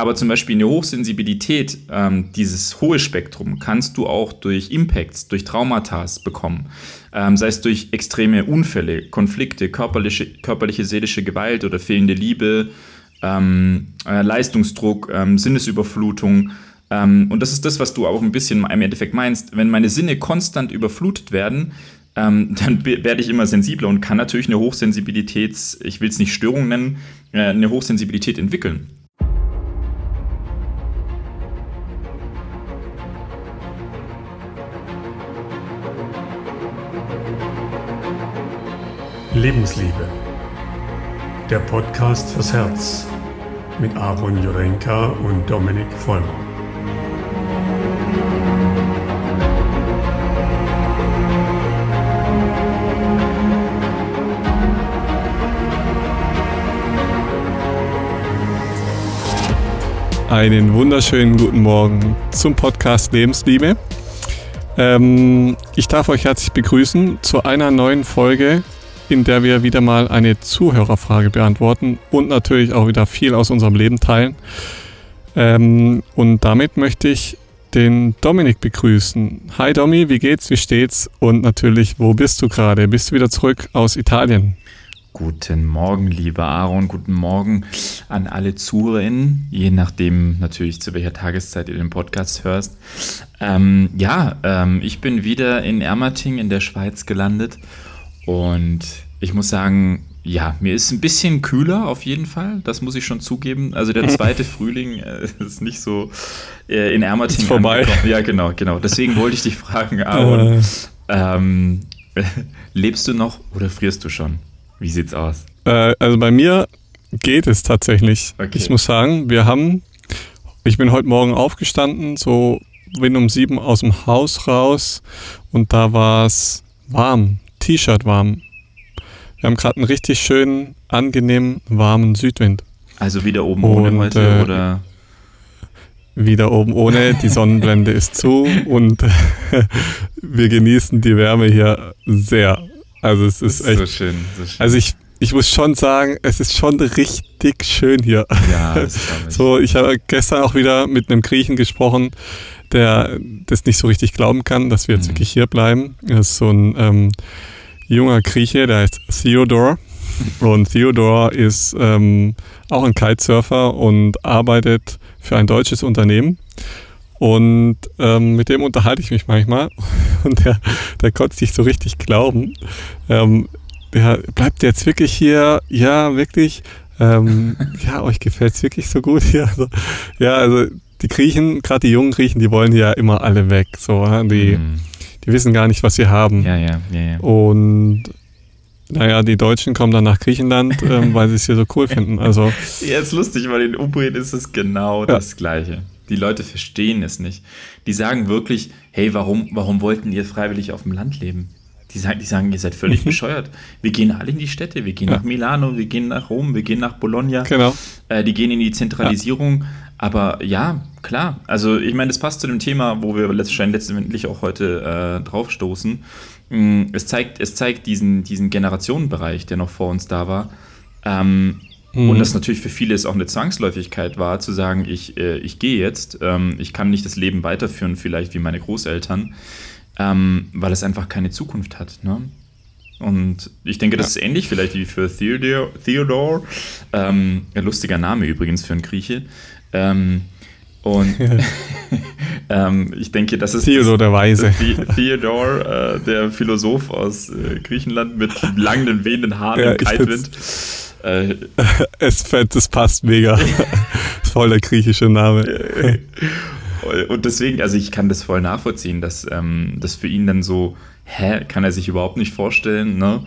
Aber zum Beispiel eine Hochsensibilität, ähm, dieses hohe Spektrum, kannst du auch durch Impacts, durch Traumata bekommen. Ähm, sei es durch extreme Unfälle, Konflikte, körperliche, körperliche seelische Gewalt oder fehlende Liebe, ähm, äh, Leistungsdruck, ähm, Sinnesüberflutung. Ähm, und das ist das, was du auch ein bisschen im Endeffekt meinst. Wenn meine Sinne konstant überflutet werden, ähm, dann werde ich immer sensibler und kann natürlich eine Hochsensibilität, ich will es nicht Störung nennen, äh, eine Hochsensibilität entwickeln. Lebensliebe. Der Podcast fürs Herz mit Aaron Jurenka und Dominik Vollmer. Einen wunderschönen guten Morgen zum Podcast Lebensliebe. Ähm, ich darf euch herzlich begrüßen zu einer neuen Folge, in der wir wieder mal eine Zuhörerfrage beantworten und natürlich auch wieder viel aus unserem Leben teilen. Ähm, und damit möchte ich den Dominik begrüßen. Hi Domi, wie geht's, wie steht's? Und natürlich, wo bist du gerade? Bist du wieder zurück aus Italien? Guten Morgen, lieber Aaron. Guten Morgen an alle ZuhörerInnen, je nachdem natürlich zu welcher Tageszeit ihr den Podcast hörst. Ähm, ja, ähm, ich bin wieder in Ermating in der Schweiz gelandet und ich muss sagen, ja, mir ist ein bisschen kühler auf jeden Fall, das muss ich schon zugeben. Also der zweite Frühling äh, ist nicht so äh, in Ermating. Ist vorbei. Angekommen. Ja, genau, genau. Deswegen wollte ich dich fragen, Aaron, äh. ähm, lebst du noch oder frierst du schon? Wie sieht's aus? Äh, also bei mir geht es tatsächlich. Okay. Ich muss sagen, wir haben, ich bin heute Morgen aufgestanden, so bin um sieben aus dem Haus raus und da war es warm, T-Shirt warm. Wir haben gerade einen richtig schönen, angenehmen, warmen Südwind. Also wieder oben und, ohne heute äh, oder? Wieder oben ohne, die Sonnenblende ist zu und wir genießen die Wärme hier sehr. Also es ist, ist echt. So schön, so schön. Also ich, ich muss schon sagen, es ist schon richtig schön hier. Ja, das ich. So, ich habe gestern auch wieder mit einem Griechen gesprochen, der das nicht so richtig glauben kann, dass wir jetzt mhm. wirklich hier bleiben. Das ist so ein ähm, junger Grieche, der heißt Theodor. Und Theodor ist ähm, auch ein Kitesurfer und arbeitet für ein deutsches Unternehmen. Und ähm, mit dem unterhalte ich mich manchmal. Und der, der konnte es nicht so richtig glauben. Ähm, der bleibt jetzt wirklich hier, ja, wirklich. Ähm, ja, euch gefällt es wirklich so gut hier. Also, ja, also die Griechen, gerade die jungen Griechen, die wollen ja immer alle weg. So, die, mm. die wissen gar nicht, was sie haben. Ja, ja, ja, ja. Und naja, die Deutschen kommen dann nach Griechenland, ähm, weil sie es hier so cool finden. Also, ja, ist lustig, weil in Umbrien ist es genau ja. das Gleiche. Die Leute verstehen es nicht. Die sagen wirklich, hey, warum, warum wollten ihr freiwillig auf dem Land leben? Die sagen, die sagen ihr seid völlig mhm. bescheuert. Wir gehen alle in die Städte. Wir gehen ja. nach Milano, wir gehen nach Rom, wir gehen nach Bologna. Genau. Äh, die gehen in die Zentralisierung. Ja. Aber ja, klar. Also ich meine, das passt zu dem Thema, wo wir letztendlich auch heute äh, draufstoßen. Mm, es zeigt, es zeigt diesen, diesen Generationenbereich, der noch vor uns da war. Ähm, Mhm. Und das natürlich für viele ist auch eine Zwangsläufigkeit war, zu sagen, ich, äh, ich gehe jetzt, ähm, ich kann nicht das Leben weiterführen, vielleicht wie meine Großeltern, ähm, weil es einfach keine Zukunft hat. Ne? Und ich denke, das ja. ist ähnlich vielleicht wie für Theodor. Theodor ähm, ein lustiger Name übrigens für einen Grieche. Ähm, und ähm, ich denke, das ist Theodor der Weise. Theodor, äh, der Philosoph aus äh, Griechenland mit langen, wehenden Haaren ja, im Kaltwind. Äh, es, das passt mega. voll der griechische Name. Und deswegen, also ich kann das voll nachvollziehen, dass ähm, das für ihn dann so, hä, kann er sich überhaupt nicht vorstellen, ne?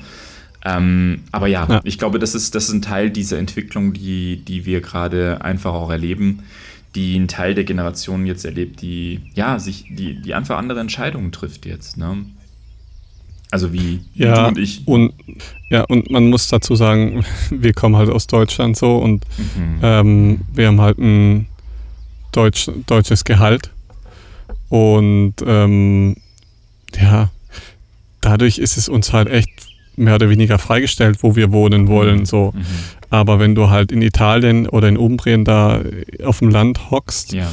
Ähm, aber ja, ja, ich glaube, das ist, das ist ein Teil dieser Entwicklung, die, die wir gerade einfach auch erleben, die ein Teil der Generation jetzt erlebt, die, ja, sich, die, die einfach andere Entscheidungen trifft jetzt, ne? Also wie, ja, du und ich. Und, ja, und man muss dazu sagen, wir kommen halt aus Deutschland so und mhm. ähm, wir haben halt ein Deutsch, deutsches Gehalt. Und ähm, ja, dadurch ist es uns halt echt mehr oder weniger freigestellt, wo wir wohnen wollen. So. Mhm. Aber wenn du halt in Italien oder in Umbrien da auf dem Land hockst, ja.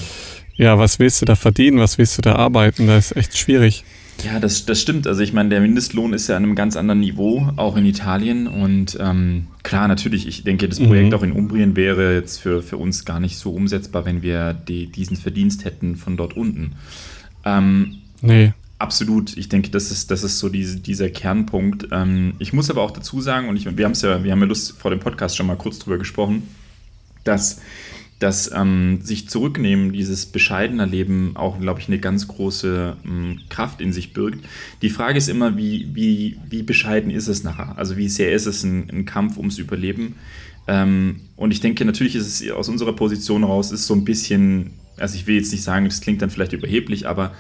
ja, was willst du da verdienen, was willst du da arbeiten? Das ist echt schwierig. Ja, das, das stimmt. Also ich meine, der Mindestlohn ist ja an einem ganz anderen Niveau, auch in Italien. Und ähm, klar, natürlich, ich denke, das Projekt mhm. auch in Umbrien wäre jetzt für, für uns gar nicht so umsetzbar, wenn wir die, diesen Verdienst hätten von dort unten. Ähm, nee. Absolut. Ich denke, das ist, das ist so diese, dieser Kernpunkt. Ähm, ich muss aber auch dazu sagen, und ich, wir haben es ja, wir haben ja Lust vor dem Podcast schon mal kurz drüber gesprochen, dass dass ähm, sich zurücknehmen, dieses bescheidene Leben auch, glaube ich, eine ganz große ähm, Kraft in sich birgt. Die Frage ist immer, wie, wie, wie bescheiden ist es nachher? Also wie sehr ist es ein, ein Kampf ums Überleben? Ähm, und ich denke, natürlich ist es aus unserer Position heraus, ist so ein bisschen, also ich will jetzt nicht sagen, das klingt dann vielleicht überheblich, aber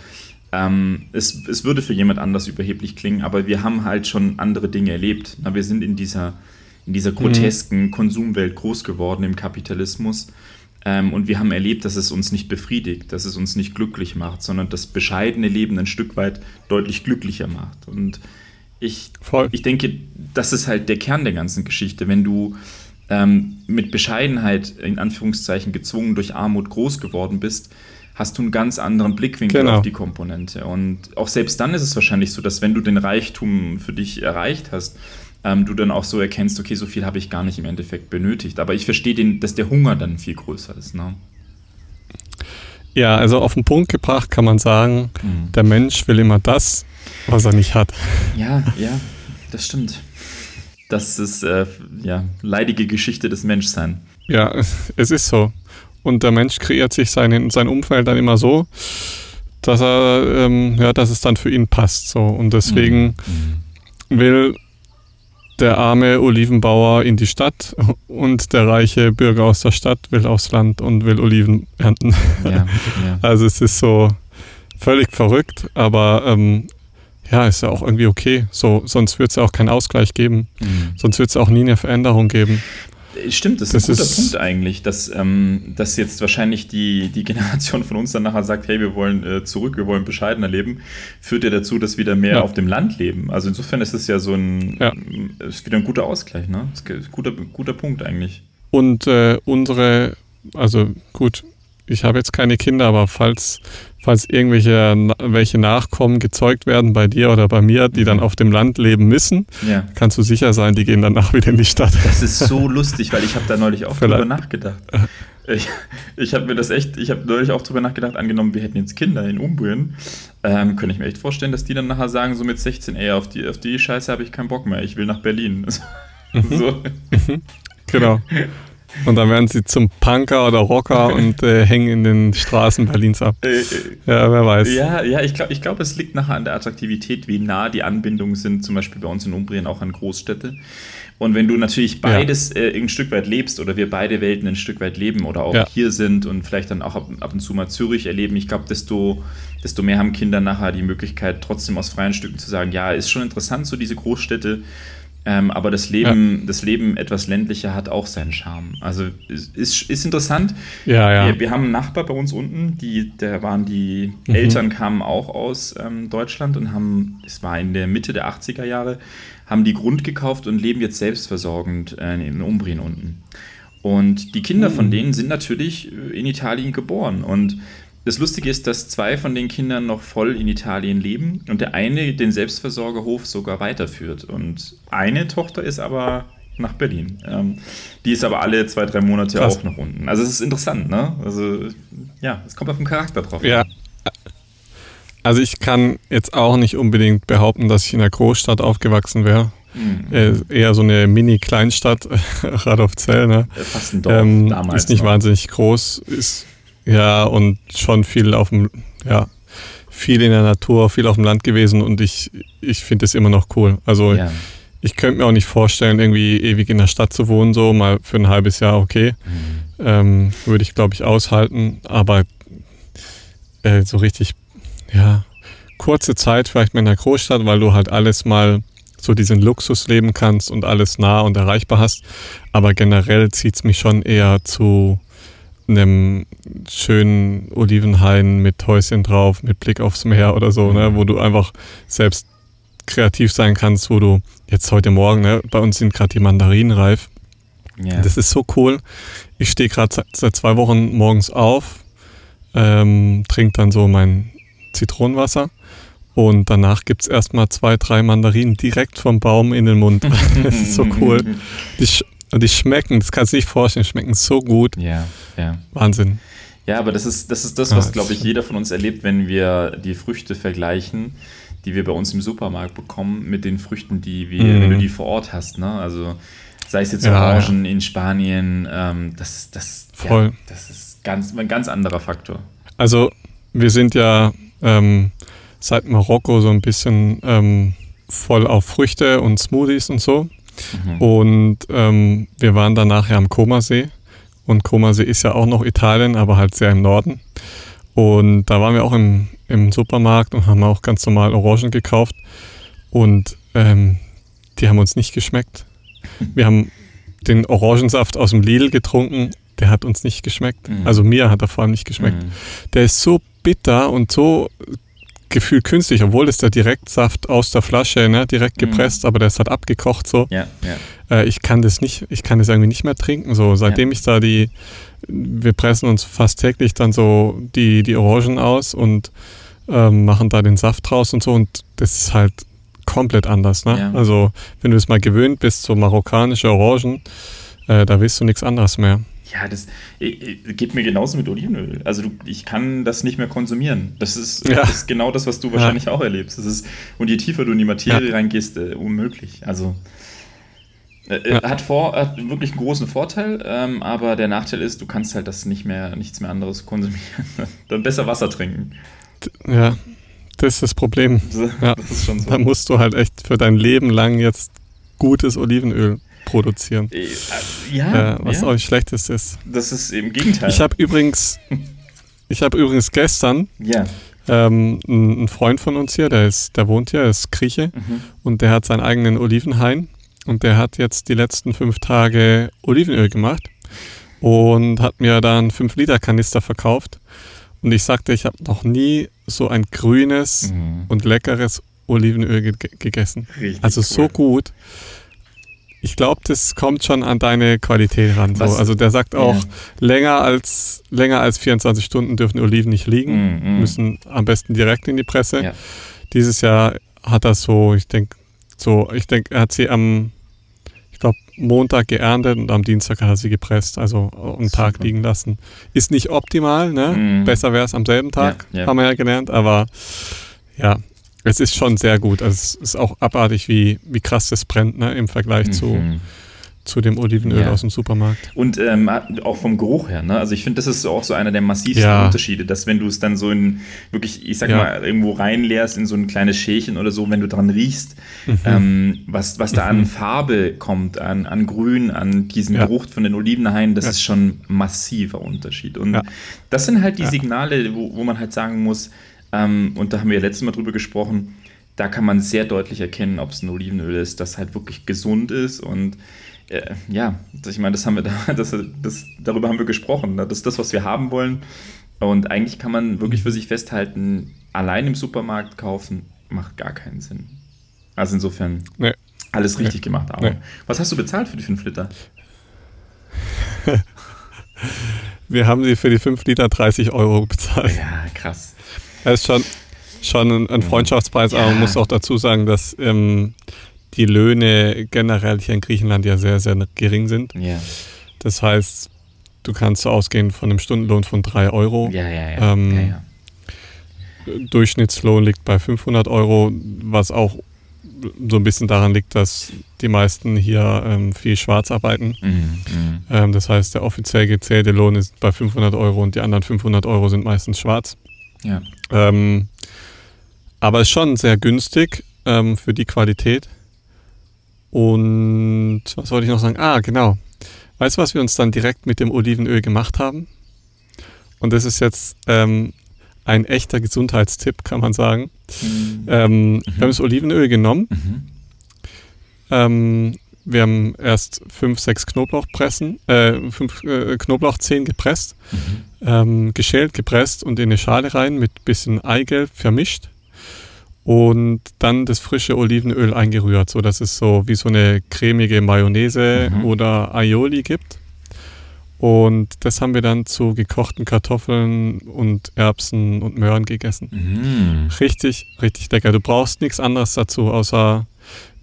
ähm, es, es würde für jemand anders überheblich klingen, aber wir haben halt schon andere Dinge erlebt. Na, wir sind in dieser, in dieser mhm. grotesken mhm. Konsumwelt groß geworden im Kapitalismus. Ähm, und wir haben erlebt, dass es uns nicht befriedigt, dass es uns nicht glücklich macht, sondern das bescheidene Leben ein Stück weit deutlich glücklicher macht. Und ich, ich denke, das ist halt der Kern der ganzen Geschichte. Wenn du ähm, mit Bescheidenheit in Anführungszeichen gezwungen durch Armut groß geworden bist, hast du einen ganz anderen Blickwinkel genau. auf die Komponente. Und auch selbst dann ist es wahrscheinlich so, dass wenn du den Reichtum für dich erreicht hast, ähm, du dann auch so erkennst, okay, so viel habe ich gar nicht im Endeffekt benötigt. Aber ich verstehe, den, dass der Hunger dann viel größer ist. Ne? Ja, also auf den Punkt gebracht kann man sagen, mhm. der Mensch will immer das, was er nicht hat. Ja, ja, das stimmt. Das ist äh, ja leidige Geschichte des Menschseins. Ja, es ist so. Und der Mensch kreiert sich sein, sein Umfeld dann immer so, dass er, ähm, ja, dass es dann für ihn passt. So. Und deswegen mhm. will der arme Olivenbauer in die Stadt und der reiche Bürger aus der Stadt will aufs Land und will Oliven ernten. Ja, ja. Also es ist so völlig verrückt, aber ähm, ja, ist ja auch irgendwie okay. So, sonst wird es ja auch keinen Ausgleich geben. Mhm. Sonst wird es auch nie eine Veränderung geben. Stimmt, das ist das ein guter ist Punkt eigentlich, dass, ähm, dass jetzt wahrscheinlich die, die Generation von uns dann nachher sagt, hey, wir wollen äh, zurück, wir wollen bescheidener leben, führt ja dazu, dass wieder mehr ja. auf dem Land leben. Also insofern ist es ja so ein, ja. ist wieder ein guter Ausgleich, ne? Ist ein guter, guter Punkt eigentlich. Und äh, unsere, also gut, ich habe jetzt keine Kinder, aber falls, falls irgendwelche welche Nachkommen gezeugt werden bei dir oder bei mir, die dann mhm. auf dem Land leben müssen, ja. kannst du sicher sein, die gehen danach wieder in die Stadt. Das ist so lustig, weil ich habe da neulich auch Vielleicht. drüber nachgedacht. Ich, ich habe mir das echt, ich habe neulich auch drüber nachgedacht, angenommen, wir hätten jetzt Kinder in Umbrien, ähm, könnte ich mir echt vorstellen, dass die dann nachher sagen, so mit 16, ey, auf die, auf die Scheiße habe ich keinen Bock mehr, ich will nach Berlin. Mhm. so. Mhm. Genau. Und dann werden sie zum Punker oder Rocker und äh, hängen in den Straßen Berlins ab. Äh, äh, ja, wer weiß. Ja, ja ich glaube, ich glaub, es liegt nachher an der Attraktivität, wie nah die Anbindungen sind, zum Beispiel bei uns in Umbrien auch an Großstädte. Und wenn du natürlich beides ja. äh, ein Stück weit lebst oder wir beide Welten ein Stück weit leben oder auch ja. hier sind und vielleicht dann auch ab, ab, und zu mal Zürich erleben, ich glaube, desto, desto mehr haben Kinder nachher die Möglichkeit, trotzdem aus freien Stücken zu sagen, ja, ist schon interessant, so diese Großstädte ähm, aber das Leben, ja. das Leben etwas ländlicher hat auch seinen Charme. Also ist, ist interessant. Ja, ja. Wir, wir, haben einen Nachbar bei uns unten, die, der waren die mhm. Eltern kamen auch aus ähm, Deutschland und haben, es war in der Mitte der 80er Jahre, haben die Grund gekauft und leben jetzt selbstversorgend äh, in Umbrien unten. Und die Kinder mhm. von denen sind natürlich äh, in Italien geboren und das Lustige ist, dass zwei von den Kindern noch voll in Italien leben und der eine den Selbstversorgerhof sogar weiterführt. Und eine Tochter ist aber nach Berlin. Ähm, die ist aber alle zwei, drei Monate Krass. auch nach unten. Also es ist interessant, ne? Also ja, es kommt auf den Charakter drauf. Ja. Also ich kann jetzt auch nicht unbedingt behaupten, dass ich in einer Großstadt aufgewachsen wäre. Mhm. eher so eine Mini-Kleinstadt, Radolfzell, ne? Fast ein Dorf ähm, damals. Ist nicht noch. wahnsinnig groß, ist ja, und schon viel auf dem, ja, viel in der Natur, viel auf dem Land gewesen und ich, ich finde es immer noch cool. Also ja. ich könnte mir auch nicht vorstellen, irgendwie ewig in der Stadt zu wohnen, so mal für ein halbes Jahr, okay. Mhm. Ähm, würde ich, glaube ich, aushalten, aber äh, so richtig, ja, kurze Zeit vielleicht mal in der Großstadt, weil du halt alles mal so diesen Luxus leben kannst und alles nah und erreichbar hast. Aber generell zieht es mich schon eher zu einem schönen Olivenhain mit Häuschen drauf, mit Blick aufs Meer oder so, ne, wo du einfach selbst kreativ sein kannst, wo du jetzt heute Morgen, ne, bei uns sind gerade die Mandarinen reif Yeah. Das ist so cool. Ich stehe gerade seit zwei Wochen morgens auf, ähm, trinke dann so mein Zitronenwasser und danach gibt es erstmal zwei, drei Mandarinen direkt vom Baum in den Mund. das ist so cool. Die, und die schmecken, das kannst du nicht vorstellen, schmecken so gut. Ja, ja. Wahnsinn. Ja, aber das ist das, ist das was, glaube ich, jeder von uns erlebt, wenn wir die Früchte vergleichen, die wir bei uns im Supermarkt bekommen, mit den Früchten, die wir, mhm. wenn du die vor Ort hast. Ne? Also sei es jetzt ja, Orangen ja. in Spanien, ähm, das, das, Voll. Ja, das ist ganz, ein ganz anderer Faktor. Also wir sind ja ähm, seit Marokko so ein bisschen ähm, voll auf Früchte und Smoothies und so. Mhm. Und ähm, wir waren danach ja am Komasee. Und Komasee ist ja auch noch Italien, aber halt sehr im Norden. Und da waren wir auch im, im Supermarkt und haben auch ganz normal Orangen gekauft. Und ähm, die haben uns nicht geschmeckt. Wir haben den Orangensaft aus dem Lidl getrunken, der hat uns nicht geschmeckt. Mhm. Also mir hat er vor allem nicht geschmeckt. Mhm. Der ist so bitter und so gefühlt künstlich, obwohl es der Direktsaft aus der Flasche, ne, direkt mhm. gepresst, mhm. aber der ist halt abgekocht so. Ja, ja. Äh, ich kann das nicht, ich kann das irgendwie nicht mehr trinken. So, seitdem ja. ich da die, wir pressen uns fast täglich dann so die, die Orangen aus und ähm, machen da den Saft draus und so und das ist halt komplett anders. Ne? Also wenn du es mal gewöhnt bist, so marokkanische Orangen, äh, da willst du nichts anderes mehr. Ja, das geht mir genauso mit Olivenöl. Also du, ich kann das nicht mehr konsumieren. Das ist, ja. das ist genau das, was du wahrscheinlich ja. auch erlebst. Das ist, und je tiefer du in die Materie ja. reingehst, äh, unmöglich. Also äh, äh hat, vor, hat wirklich einen großen Vorteil, ähm, aber der Nachteil ist, du kannst halt das nicht mehr, nichts mehr anderes konsumieren. Dann besser Wasser trinken. Ja, das ist das Problem. Ja. Das ist so. Da musst du halt echt für dein Leben lang jetzt gutes Olivenöl produzieren. Äh, ja, äh, was ja. auch nicht schlechtes ist. Das ist im Gegenteil. Ich habe übrigens, ich habe übrigens gestern ja. ähm, einen Freund von uns hier, der ist, der wohnt hier, ist Grieche mhm. und der hat seinen eigenen Olivenhain und der hat jetzt die letzten fünf Tage Olivenöl gemacht und hat mir dann 5 Liter Kanister verkauft. Und ich sagte, ich habe noch nie so ein grünes mhm. und leckeres Olivenöl ge gegessen. Richtig also cool. so gut ich glaube, das kommt schon an deine Qualität ran. So. Also der sagt auch, ja. länger, als, länger als 24 Stunden dürfen Oliven nicht liegen, mm, mm. müssen am besten direkt in die Presse. Ja. Dieses Jahr hat er so, ich denke, so, ich denke, er hat sie am, ich glaube, Montag geerntet und am Dienstag hat er sie gepresst, also einen Tag liegen lassen. Ist nicht optimal, ne? Mm. Besser wäre es am selben Tag, ja, haben wir ja gelernt, aber ja, es ist schon sehr gut. Also es ist auch abartig, wie, wie krass das brennt ne, im Vergleich mhm. zu, zu dem Olivenöl ja. aus dem Supermarkt. Und ähm, auch vom Geruch her. Ne? Also ich finde, das ist auch so einer der massivsten ja. Unterschiede, dass wenn du es dann so in wirklich, ich sag ja. mal, irgendwo reinleerst in so ein kleines Schälchen oder so, wenn du dran riechst, mhm. ähm, was, was da mhm. an Farbe kommt, an, an Grün, an diesen Geruch von den Olivenhainen, das ist schon ein massiver Unterschied. Und das sind halt die Signale, wo, wo man halt sagen muss, ähm, und da haben wir ja letztes Mal drüber gesprochen. Da kann man sehr deutlich erkennen, ob es ein Olivenöl ist, das halt wirklich gesund ist. Und äh, ja, ich meine, das haben wir da, das, das, darüber haben wir gesprochen. Das ist das, was wir haben wollen. Und eigentlich kann man wirklich für sich festhalten, allein im Supermarkt kaufen macht gar keinen Sinn. Also insofern nee. alles richtig nee. gemacht. Aber nee. was hast du bezahlt für die 5 Liter? Wir haben sie für die 5 Liter 30 Euro bezahlt. Ja, krass. Das ist schon, schon ein Freundschaftspreis, ja. aber man muss auch dazu sagen, dass ähm, die Löhne generell hier in Griechenland ja sehr, sehr gering sind. Ja. Das heißt, du kannst ausgehen von einem Stundenlohn von 3 Euro. Ja, ja, ja. Ähm, ja, ja. Durchschnittslohn liegt bei 500 Euro, was auch so ein bisschen daran liegt, dass die meisten hier ähm, viel schwarz arbeiten. Mhm, mhm. ähm, das heißt, der offiziell gezählte Lohn ist bei 500 Euro und die anderen 500 Euro sind meistens schwarz. Ja. Ähm, aber ist schon sehr günstig ähm, für die Qualität. Und was wollte ich noch sagen? Ah, genau. Weißt du, was wir uns dann direkt mit dem Olivenöl gemacht haben? Und das ist jetzt ähm, ein echter Gesundheitstipp, kann man sagen. Mhm. Ähm, mhm. Wir haben das Olivenöl genommen. Mhm. Ähm, wir haben erst fünf, sechs Knoblauchpressen, äh, fünf äh, Knoblauchzehen gepresst, mhm. Ähm, geschält, gepresst und in eine Schale rein mit bisschen Eigelb vermischt und dann das frische Olivenöl eingerührt, sodass es so wie so eine cremige Mayonnaise mhm. oder Aioli gibt. Und das haben wir dann zu gekochten Kartoffeln und Erbsen und Möhren gegessen. Mhm. Richtig, richtig lecker. Du brauchst nichts anderes dazu, außer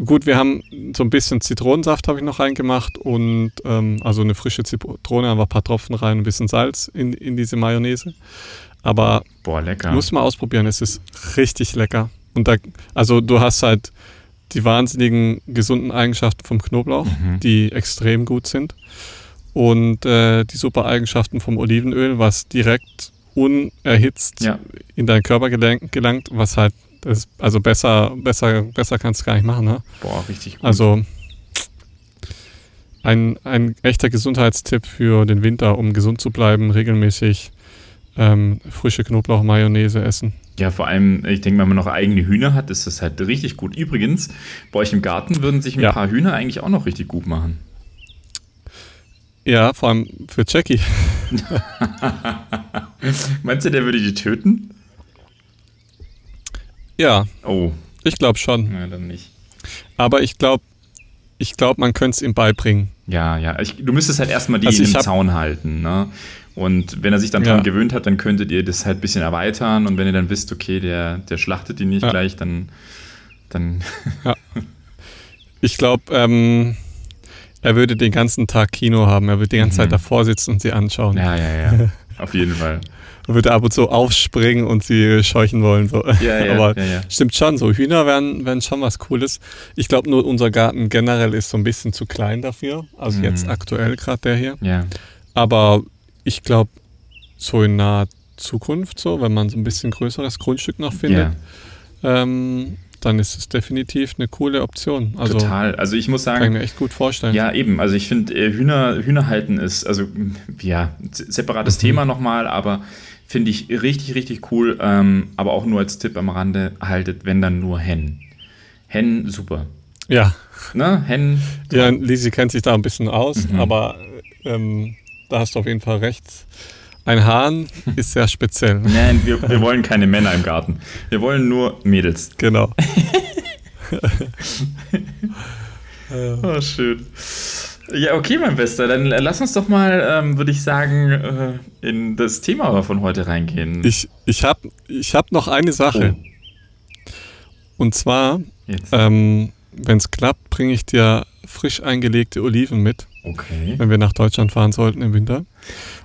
gut, wir haben so ein bisschen Zitronensaft habe ich noch reingemacht und ähm, also eine frische Zitrone, aber ein paar Tropfen rein, ein bisschen Salz in, in diese Mayonnaise. Aber Boah, lecker. Muss mal ausprobieren, es ist richtig lecker. Und da, also du hast halt die wahnsinnigen gesunden Eigenschaften vom Knoblauch, mhm. die extrem gut sind und äh, die super Eigenschaften vom Olivenöl, was direkt unerhitzt ja. in deinen Körper gelangt, gelangt was halt, ist, also besser, besser, besser kannst du gar nicht machen. Ne? Boah, richtig gut. Also ein, ein echter Gesundheitstipp für den Winter, um gesund zu bleiben, regelmäßig ähm, frische Knoblauch-Mayonnaise essen. Ja, vor allem, ich denke, wenn man noch eigene Hühner hat, ist das halt richtig gut. Übrigens, bei euch im Garten würden sich ein ja. paar Hühner eigentlich auch noch richtig gut machen. Ja, vor allem für Jackie. Meinst du, der würde die töten? Ja. Oh. Ich glaube schon. Nein, dann nicht. Aber ich glaube, ich glaube, man könnte es ihm beibringen. Ja, ja. Ich, du müsstest halt erstmal die also im Zaun halten. Ne? Und wenn er sich dann ja. dran gewöhnt hat, dann könntet ihr das halt ein bisschen erweitern. Und wenn ihr dann wisst, okay, der, der schlachtet die nicht ja. gleich, dann. dann ja. Ich glaube, ähm, er würde den ganzen Tag Kino haben. Er würde die ganze mhm. Zeit davor sitzen und sie anschauen. Ja, ja, ja. Auf jeden Fall. Er würde ab und zu aufspringen und sie scheuchen wollen. So. Ja, ja, Aber ja, stimmt schon, so Hühner wären, wären schon was Cooles. Ich glaube nur, unser Garten generell ist so ein bisschen zu klein dafür. Also mhm. jetzt aktuell gerade der hier. Ja. Aber ich glaube, so in naher Zukunft, so, wenn man so ein bisschen größeres Grundstück noch findet, ähm, dann ist es definitiv eine coole Option. Also, Total. Also ich muss sagen. Kann ich mir echt gut vorstellen. Ja, eben. Also ich finde, äh, Hühner, Hühner halten ist, also ja, separates mhm. Thema nochmal, aber finde ich richtig, richtig cool. Ähm, aber auch nur als Tipp am Rande, haltet, wenn dann nur Hennen. Hennen, super. Ja. Ne? Hennen. Ja, Lisi kennt sich da ein bisschen aus, mhm. aber ähm, da hast du auf jeden Fall recht. Ein Hahn ist sehr speziell. Nein, wir, wir wollen keine Männer im Garten. Wir wollen nur Mädels. Genau. oh, schön. Ja, okay, mein Bester. Dann lass uns doch mal, ähm, würde ich sagen, äh, in das Thema von heute reingehen. Ich, ich habe ich hab noch eine Sache. Oh. Und zwar, ähm, wenn es klappt, bringe ich dir frisch eingelegte Oliven mit. Okay. Wenn wir nach Deutschland fahren sollten im Winter.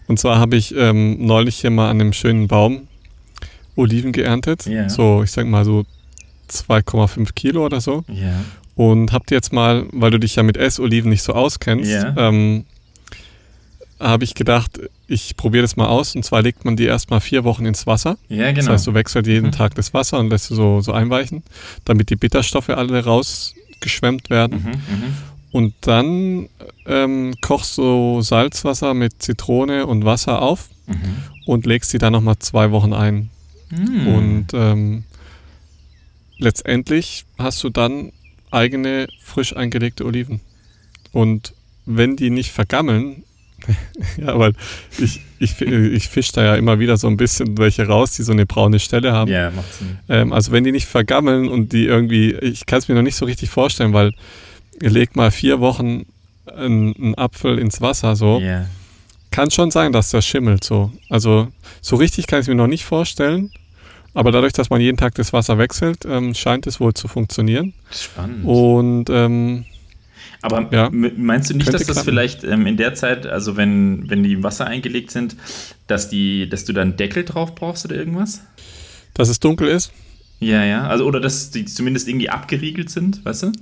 Und zwar habe ich ähm, neulich hier mal an einem schönen Baum Oliven geerntet. Yeah. So, ich sag mal so 2,5 Kilo oder so. Yeah. Und habt jetzt mal, weil du dich ja mit Essoliven nicht so auskennst, yeah. ähm, habe ich gedacht, ich probiere das mal aus. Und zwar legt man die erstmal vier Wochen ins Wasser. Ja, genau. Das heißt, du wechselst jeden mhm. Tag das Wasser und lässt du so, so einweichen, damit die Bitterstoffe alle rausgeschwemmt werden. Mhm, mhm. Und dann ähm, kochst du Salzwasser mit Zitrone und Wasser auf mhm. und legst sie dann nochmal zwei Wochen ein. Mhm. Und ähm, letztendlich hast du dann eigene frisch eingelegte Oliven. Und wenn die nicht vergammeln, ja, weil ich, ich, ich fische da ja immer wieder so ein bisschen welche raus, die so eine braune Stelle haben. Ja, macht Sinn. Ähm, also wenn die nicht vergammeln und die irgendwie, ich kann es mir noch nicht so richtig vorstellen, weil ihr legt mal vier Wochen einen, einen Apfel ins Wasser, so. Yeah. Kann schon sein, dass das schimmelt, so. Also, so richtig kann ich es mir noch nicht vorstellen. Aber dadurch, dass man jeden Tag das Wasser wechselt, ähm, scheint es wohl zu funktionieren. Spannend. Und ähm, aber ja, meinst du nicht, dass das vielleicht ähm, in der Zeit, also wenn, wenn die im Wasser eingelegt sind, dass die, dass du dann Deckel drauf brauchst oder irgendwas? Dass es dunkel ist? Ja, ja. Also oder dass die zumindest irgendwie abgeriegelt sind, weißt du?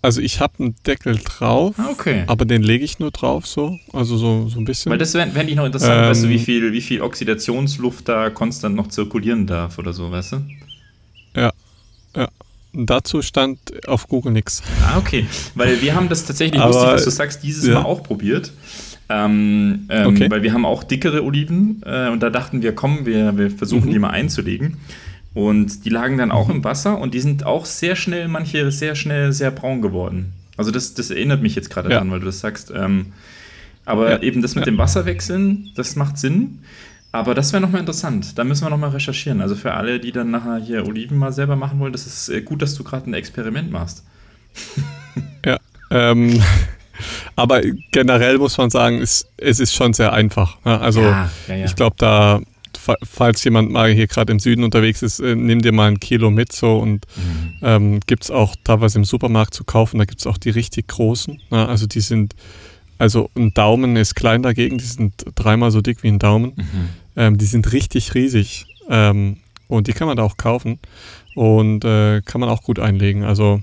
Also ich habe einen Deckel drauf, ah, okay. aber den lege ich nur drauf so, also so, so ein bisschen. Weil das fände ich noch interessant, ähm, weißt du, wie ähm, viel, wie viel Oxidationsluft da konstant noch zirkulieren darf oder so, weißt du? Ja, ja. dazu stand auf Google nichts. Ah, okay. Weil wir haben das tatsächlich, aber, lustig, dass du sagst, dieses ja. Mal auch probiert. Ähm, ähm, okay. Weil wir haben auch dickere Oliven äh, und da dachten wir, komm, wir, wir versuchen mhm. die mal einzulegen. Und die lagen dann auch im Wasser und die sind auch sehr schnell, manche sehr schnell sehr braun geworden. Also das, das erinnert mich jetzt gerade ja. daran, weil du das sagst. Ähm, aber ja. eben das mit ja. dem Wasserwechseln, das macht Sinn. Aber das wäre nochmal interessant. Da müssen wir nochmal recherchieren. Also für alle, die dann nachher hier Oliven mal selber machen wollen, das ist äh, gut, dass du gerade ein Experiment machst. ja, ähm, aber generell muss man sagen, es, es ist schon sehr einfach. Ne? Also ich glaube, da, falls jemand mal hier gerade im Süden unterwegs ist, äh, nimm dir mal ein Kilo mit so und mhm. ähm, gibt es auch teilweise im Supermarkt zu kaufen. Da gibt es auch die richtig großen. Ne? Also die sind, also ein Daumen ist klein dagegen, die sind dreimal so dick wie ein Daumen. Mhm. Ähm, die sind richtig riesig ähm, und die kann man da auch kaufen und äh, kann man auch gut einlegen. Also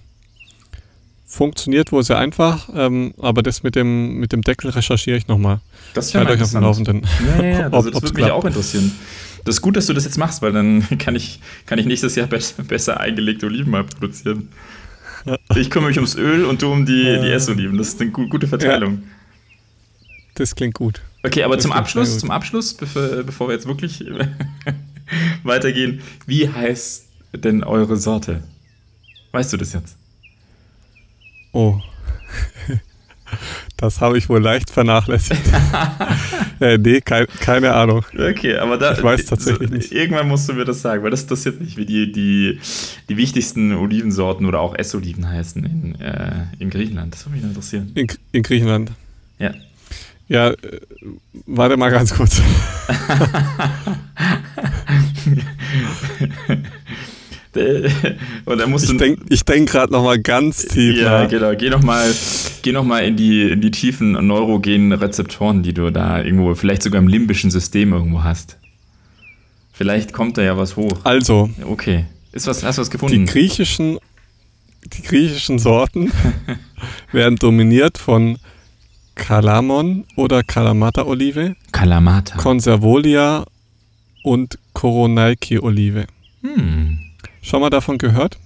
funktioniert wohl sehr einfach, ähm, aber das mit dem, mit dem Deckel recherchiere ich nochmal. Das ist ja euch auf dem Laufenden. Ja, ja, ja. Also das würde mich auch interessieren. Das ist gut, dass du das jetzt machst, weil dann kann ich, kann ich nächstes Jahr besser, besser eingelegte Oliven mal produzieren. Ja. Ich kümmere mich ums Öl und du um die, die Essoliven. Das ist eine gute Verteilung. Das klingt gut. Okay, aber das zum Abschluss, zum Abschluss, bevor, bevor wir jetzt wirklich weitergehen, wie heißt denn eure Sorte? Weißt du das jetzt? Oh. Das habe ich wohl leicht vernachlässigt. äh, nee, kein, keine Ahnung. Okay, aber da. Ich weiß tatsächlich so, nicht. Irgendwann musst du mir das sagen, weil das interessiert mich, wie die, die, die wichtigsten Olivensorten oder auch Essoliven heißen in, äh, in Griechenland. Das würde mich interessieren. In, in Griechenland? Ja. Ja, äh, warte mal ganz kurz. Und dann musst ich denke denk gerade noch mal ganz tief. Ja, nach. genau. Geh noch mal, geh noch mal in, die, in die tiefen neurogenen Rezeptoren, die du da irgendwo, vielleicht sogar im limbischen System irgendwo hast. Vielleicht kommt da ja was hoch. Also. Okay. Ist was, hast du was gefunden? Die griechischen, die griechischen Sorten werden dominiert von Kalamon oder Kalamata-Olive. Kalamata. Conservolia und Koronaiki-Olive. Hm. Schon mal davon gehört?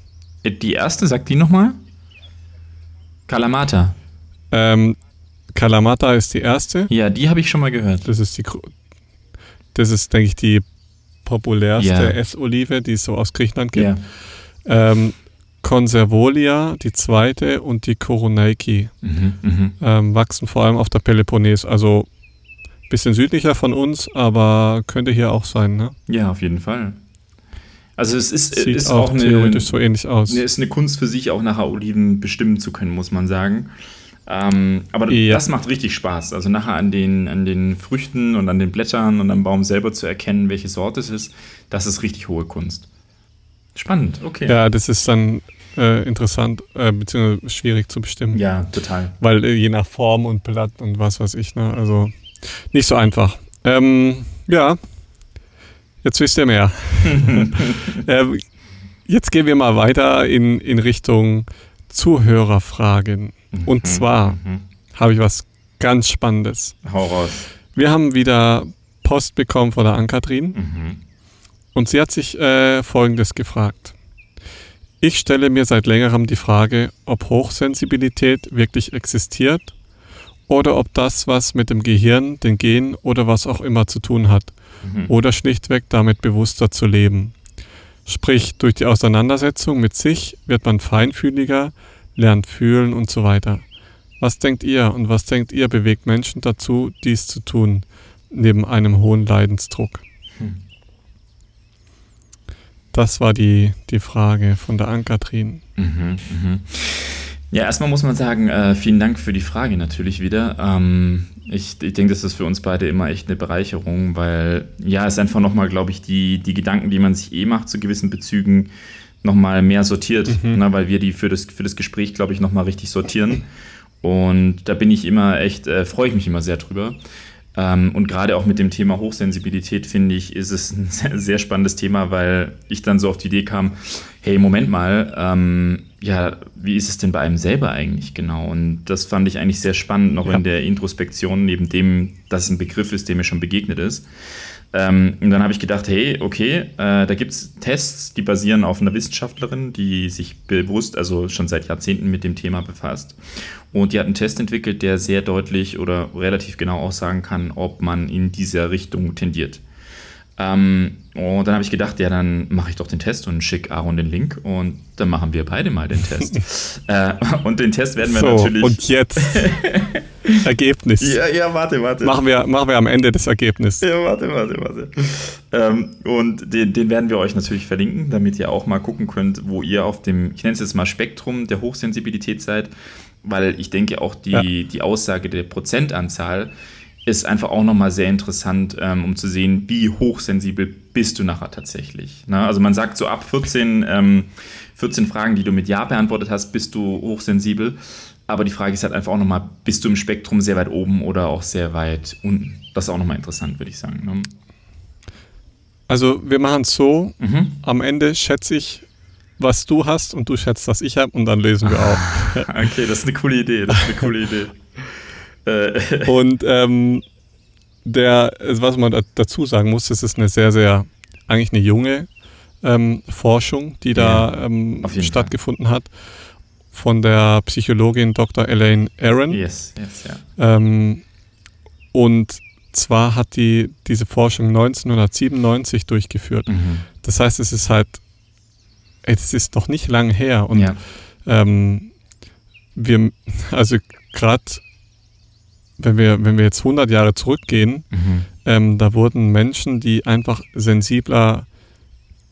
Die erste, sagt die nochmal? Kalamata. Ähm, Kalamata ist die erste. Ja, die habe ich schon mal gehört. Das ist die, das ist, denke ich, die populärste ja. Essolive, die es so aus Griechenland gibt. Ja. Ähm, Conservolia, die zweite, und die Koroneiki mhm, mhm, ähm, wachsen vor allem auf der Peloponnes. Also ein bisschen südlicher von uns, aber könnte hier auch sein, ne? Ja, auf jeden Fall. Also es ist, Sieht ist auch, auch eine, theoretisch so ähnlich aus. ist eine Kunst für sich, auch nachher Oliven bestimmen zu können, muss man sagen. Ähm, aber ja. das macht richtig Spaß. Also nachher an den, an den Früchten und an den Blättern und am Baum selber zu erkennen, welche Sorte es ist, das ist richtig hohe Kunst. Spannend, okay. Ja, das ist dann äh, interessant, äh, beziehungsweise schwierig zu bestimmen. Ja, total. Weil äh, je nach Form und Blatt und was weiß ich, ne? Also nicht so einfach. Ähm, ja, Jetzt wisst ihr mehr. äh, jetzt gehen wir mal weiter in, in Richtung Zuhörerfragen. Und mhm, zwar mhm. habe ich was ganz Spannendes. Hau raus. Wir haben wieder Post bekommen von der Ankatrin. Mhm. Und sie hat sich äh, Folgendes gefragt. Ich stelle mir seit längerem die Frage, ob Hochsensibilität wirklich existiert oder ob das was mit dem Gehirn, den Gen oder was auch immer zu tun hat mhm. oder schlichtweg damit bewusster zu leben. Sprich, durch die Auseinandersetzung mit sich wird man feinfühliger, lernt fühlen und so weiter. Was denkt ihr und was denkt ihr bewegt Menschen dazu, dies zu tun, neben einem hohen Leidensdruck? Hm. Das war die, die Frage von der Ankatrin. Mhm, mh. Ja, erstmal muss man sagen, äh, vielen Dank für die Frage natürlich wieder. Ähm, ich, ich denke, das ist für uns beide immer echt eine Bereicherung, weil ja, es einfach nochmal, glaube ich, die, die Gedanken, die man sich eh macht zu gewissen Bezügen, nochmal mehr sortiert, mhm. ne, weil wir die für das, für das Gespräch, glaube ich, nochmal richtig sortieren. Und da bin ich immer echt, äh, freue ich mich immer sehr drüber. Ähm, und gerade auch mit dem Thema Hochsensibilität, finde ich, ist es ein sehr, sehr, spannendes Thema, weil ich dann so auf die Idee kam, hey, Moment mal, ähm, ja, wie ist es denn bei einem selber eigentlich genau? Und das fand ich eigentlich sehr spannend, noch ja. in der Introspektion, neben dem, dass es ein Begriff ist, der mir schon begegnet ist. Ähm, und dann habe ich gedacht, hey, okay, äh, da gibt es Tests, die basieren auf einer Wissenschaftlerin, die sich bewusst, also schon seit Jahrzehnten mit dem Thema befasst. Und die hat einen Test entwickelt, der sehr deutlich oder relativ genau aussagen kann, ob man in dieser Richtung tendiert. Ähm, und dann habe ich gedacht, ja, dann mache ich doch den Test und schicke Aaron den Link und dann machen wir beide mal den Test. äh, und den Test werden wir so, natürlich. Und jetzt Ergebnis. Ja, ja, warte, warte. Machen wir, machen wir am Ende das Ergebnis. Ja, warte, warte, warte. Ähm, und den, den werden wir euch natürlich verlinken, damit ihr auch mal gucken könnt, wo ihr auf dem, ich nenne es jetzt mal Spektrum der Hochsensibilität seid, weil ich denke auch die, ja. die Aussage der Prozentanzahl ist einfach auch nochmal sehr interessant, ähm, um zu sehen, wie hochsensibel bist du nachher tatsächlich. Ne? Also man sagt so ab 14, ähm, 14 Fragen, die du mit Ja beantwortet hast, bist du hochsensibel. Aber die Frage ist halt einfach auch nochmal, bist du im Spektrum sehr weit oben oder auch sehr weit unten? Das ist auch nochmal interessant, würde ich sagen. Ne? Also wir machen es so, mhm. am Ende schätze ich, was du hast und du schätzt, was ich habe und dann lesen wir auch. okay, das ist eine coole Idee, das ist eine coole Idee. Äh. Und ähm, der, was man dazu sagen muss, es ist eine sehr, sehr, eigentlich eine junge ähm, Forschung, die da ja, ähm, stattgefunden Fall. hat von der Psychologin Dr. Elaine Aaron. Yes, yes, ja. Ähm, und zwar hat die diese Forschung 1997 durchgeführt. Mhm. Das heißt, es ist halt, es ist noch nicht lang her. Und ja. ähm, wir, also gerade wenn wir, wenn wir jetzt 100 Jahre zurückgehen, mhm. ähm, da wurden Menschen, die einfach sensibler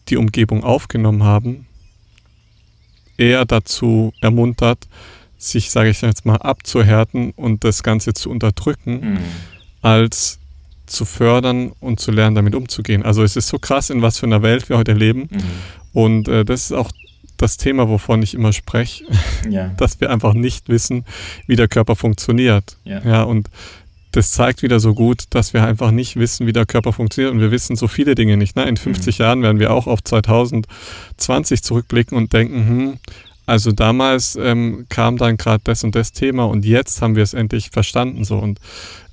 die Umgebung aufgenommen haben, eher dazu ermuntert, sich, sage ich jetzt mal, abzuhärten und das Ganze zu unterdrücken, mhm. als zu fördern und zu lernen, damit umzugehen. Also es ist so krass, in was für einer Welt wir heute leben. Mhm. Und äh, das ist auch das Thema, wovon ich immer spreche, ja. dass wir einfach nicht wissen, wie der Körper funktioniert. Ja. ja, und das zeigt wieder so gut, dass wir einfach nicht wissen, wie der Körper funktioniert und wir wissen so viele Dinge nicht. Ne? In 50 mhm. Jahren werden wir auch auf 2020 zurückblicken und denken, hm, also damals ähm, kam dann gerade das und das Thema und jetzt haben wir es endlich verstanden so und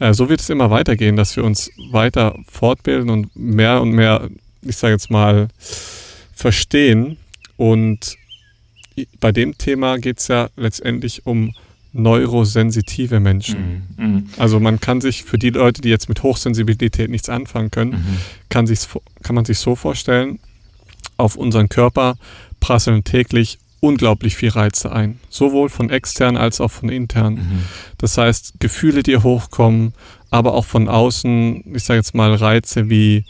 äh, so wird es immer weitergehen, dass wir uns weiter fortbilden und mehr und mehr, ich sage jetzt mal, verstehen und bei dem Thema geht es ja letztendlich um neurosensitive Menschen. Mhm. Mhm. Also man kann sich für die Leute, die jetzt mit Hochsensibilität nichts anfangen können, mhm. kann, kann man sich so vorstellen, auf unseren Körper prasseln täglich unglaublich viel Reize ein, sowohl von extern als auch von intern. Mhm. Das heißt, Gefühle, die hochkommen, aber auch von außen, ich sage jetzt mal Reize wie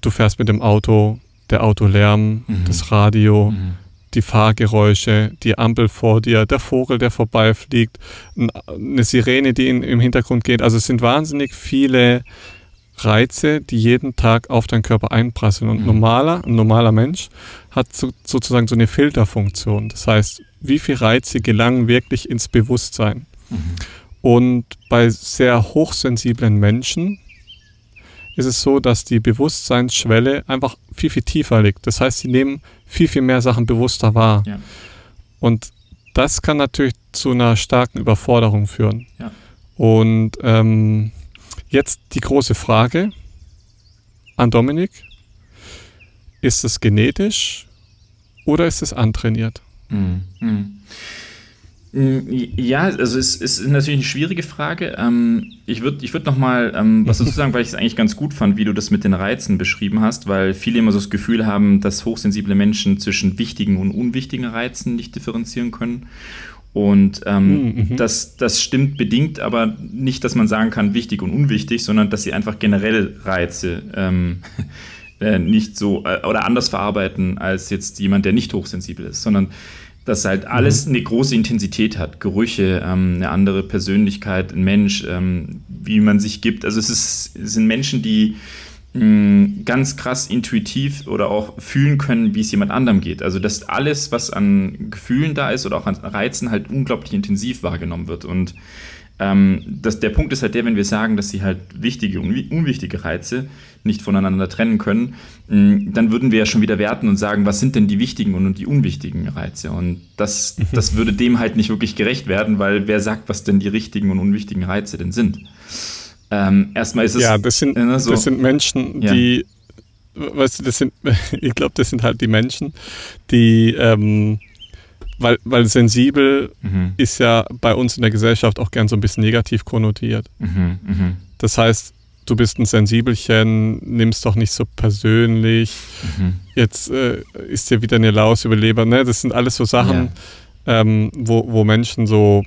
du fährst mit dem Auto, der Autolärm, mhm. das Radio, mhm. die Fahrgeräusche, die Ampel vor dir, der Vogel, der vorbeifliegt, eine Sirene, die in, im Hintergrund geht. Also es sind wahnsinnig viele Reize, die jeden Tag auf deinen Körper einprasseln. Und mhm. normaler, ein normaler Mensch hat so, sozusagen so eine Filterfunktion. Das heißt, wie viele Reize gelangen wirklich ins Bewusstsein? Mhm. Und bei sehr hochsensiblen Menschen ist es so, dass die Bewusstseinsschwelle einfach viel, viel tiefer liegt. Das heißt, sie nehmen viel, viel mehr Sachen bewusster wahr. Ja. Und das kann natürlich zu einer starken Überforderung führen. Ja. Und ähm, jetzt die große Frage an Dominik. Ist es genetisch oder ist es antrainiert? Mhm. Mhm. Mm, ja, also es ist natürlich eine schwierige Frage. Ähm, ich würde ich würd noch mal ähm, was dazu sagen, weil ich es eigentlich ganz gut fand, wie du das mit den Reizen beschrieben hast, weil viele immer so das Gefühl haben, dass hochsensible Menschen zwischen wichtigen und unwichtigen Reizen nicht differenzieren können. Und ähm, mm, mhm. das, das stimmt bedingt, aber nicht, dass man sagen kann, wichtig und unwichtig, sondern dass sie einfach generell Reize ähm, äh, nicht so äh, oder anders verarbeiten als jetzt jemand, der nicht hochsensibel ist, sondern dass halt alles mhm. eine große Intensität hat. Gerüche, ähm, eine andere Persönlichkeit, ein Mensch, ähm, wie man sich gibt. Also es, ist, es sind Menschen, die mh, mm, ganz krass intuitiv oder auch fühlen können, wie es jemand anderem geht. Also dass alles, was an Gefühlen da ist oder auch an Reizen halt unglaublich intensiv wahrgenommen wird. Und ähm, das, der Punkt ist halt der, wenn wir sagen, dass sie halt wichtige und unwichtige Reize nicht voneinander trennen können, mm, dann würden wir ja schon wieder werten und sagen, was sind denn die wichtigen und die unwichtigen Reize? Und das, mhm. das würde dem halt nicht wirklich gerecht werden, weil wer sagt, was denn die richtigen und unwichtigen Reize denn sind? Ähm, erstmal ist es. Ja, das sind, äh, so, das sind Menschen, ja. die, weißt du, das sind, ich glaube, das sind halt die Menschen, die, ähm, weil, weil sensibel mhm. ist ja bei uns in der Gesellschaft auch gern so ein bisschen negativ konnotiert. Mhm, mh. Das heißt, du bist ein Sensibelchen, nimm's doch nicht so persönlich, mhm. jetzt äh, ist dir wieder eine Laus über Leber. Ne? Das sind alles so Sachen, ja. ähm, wo, wo Menschen so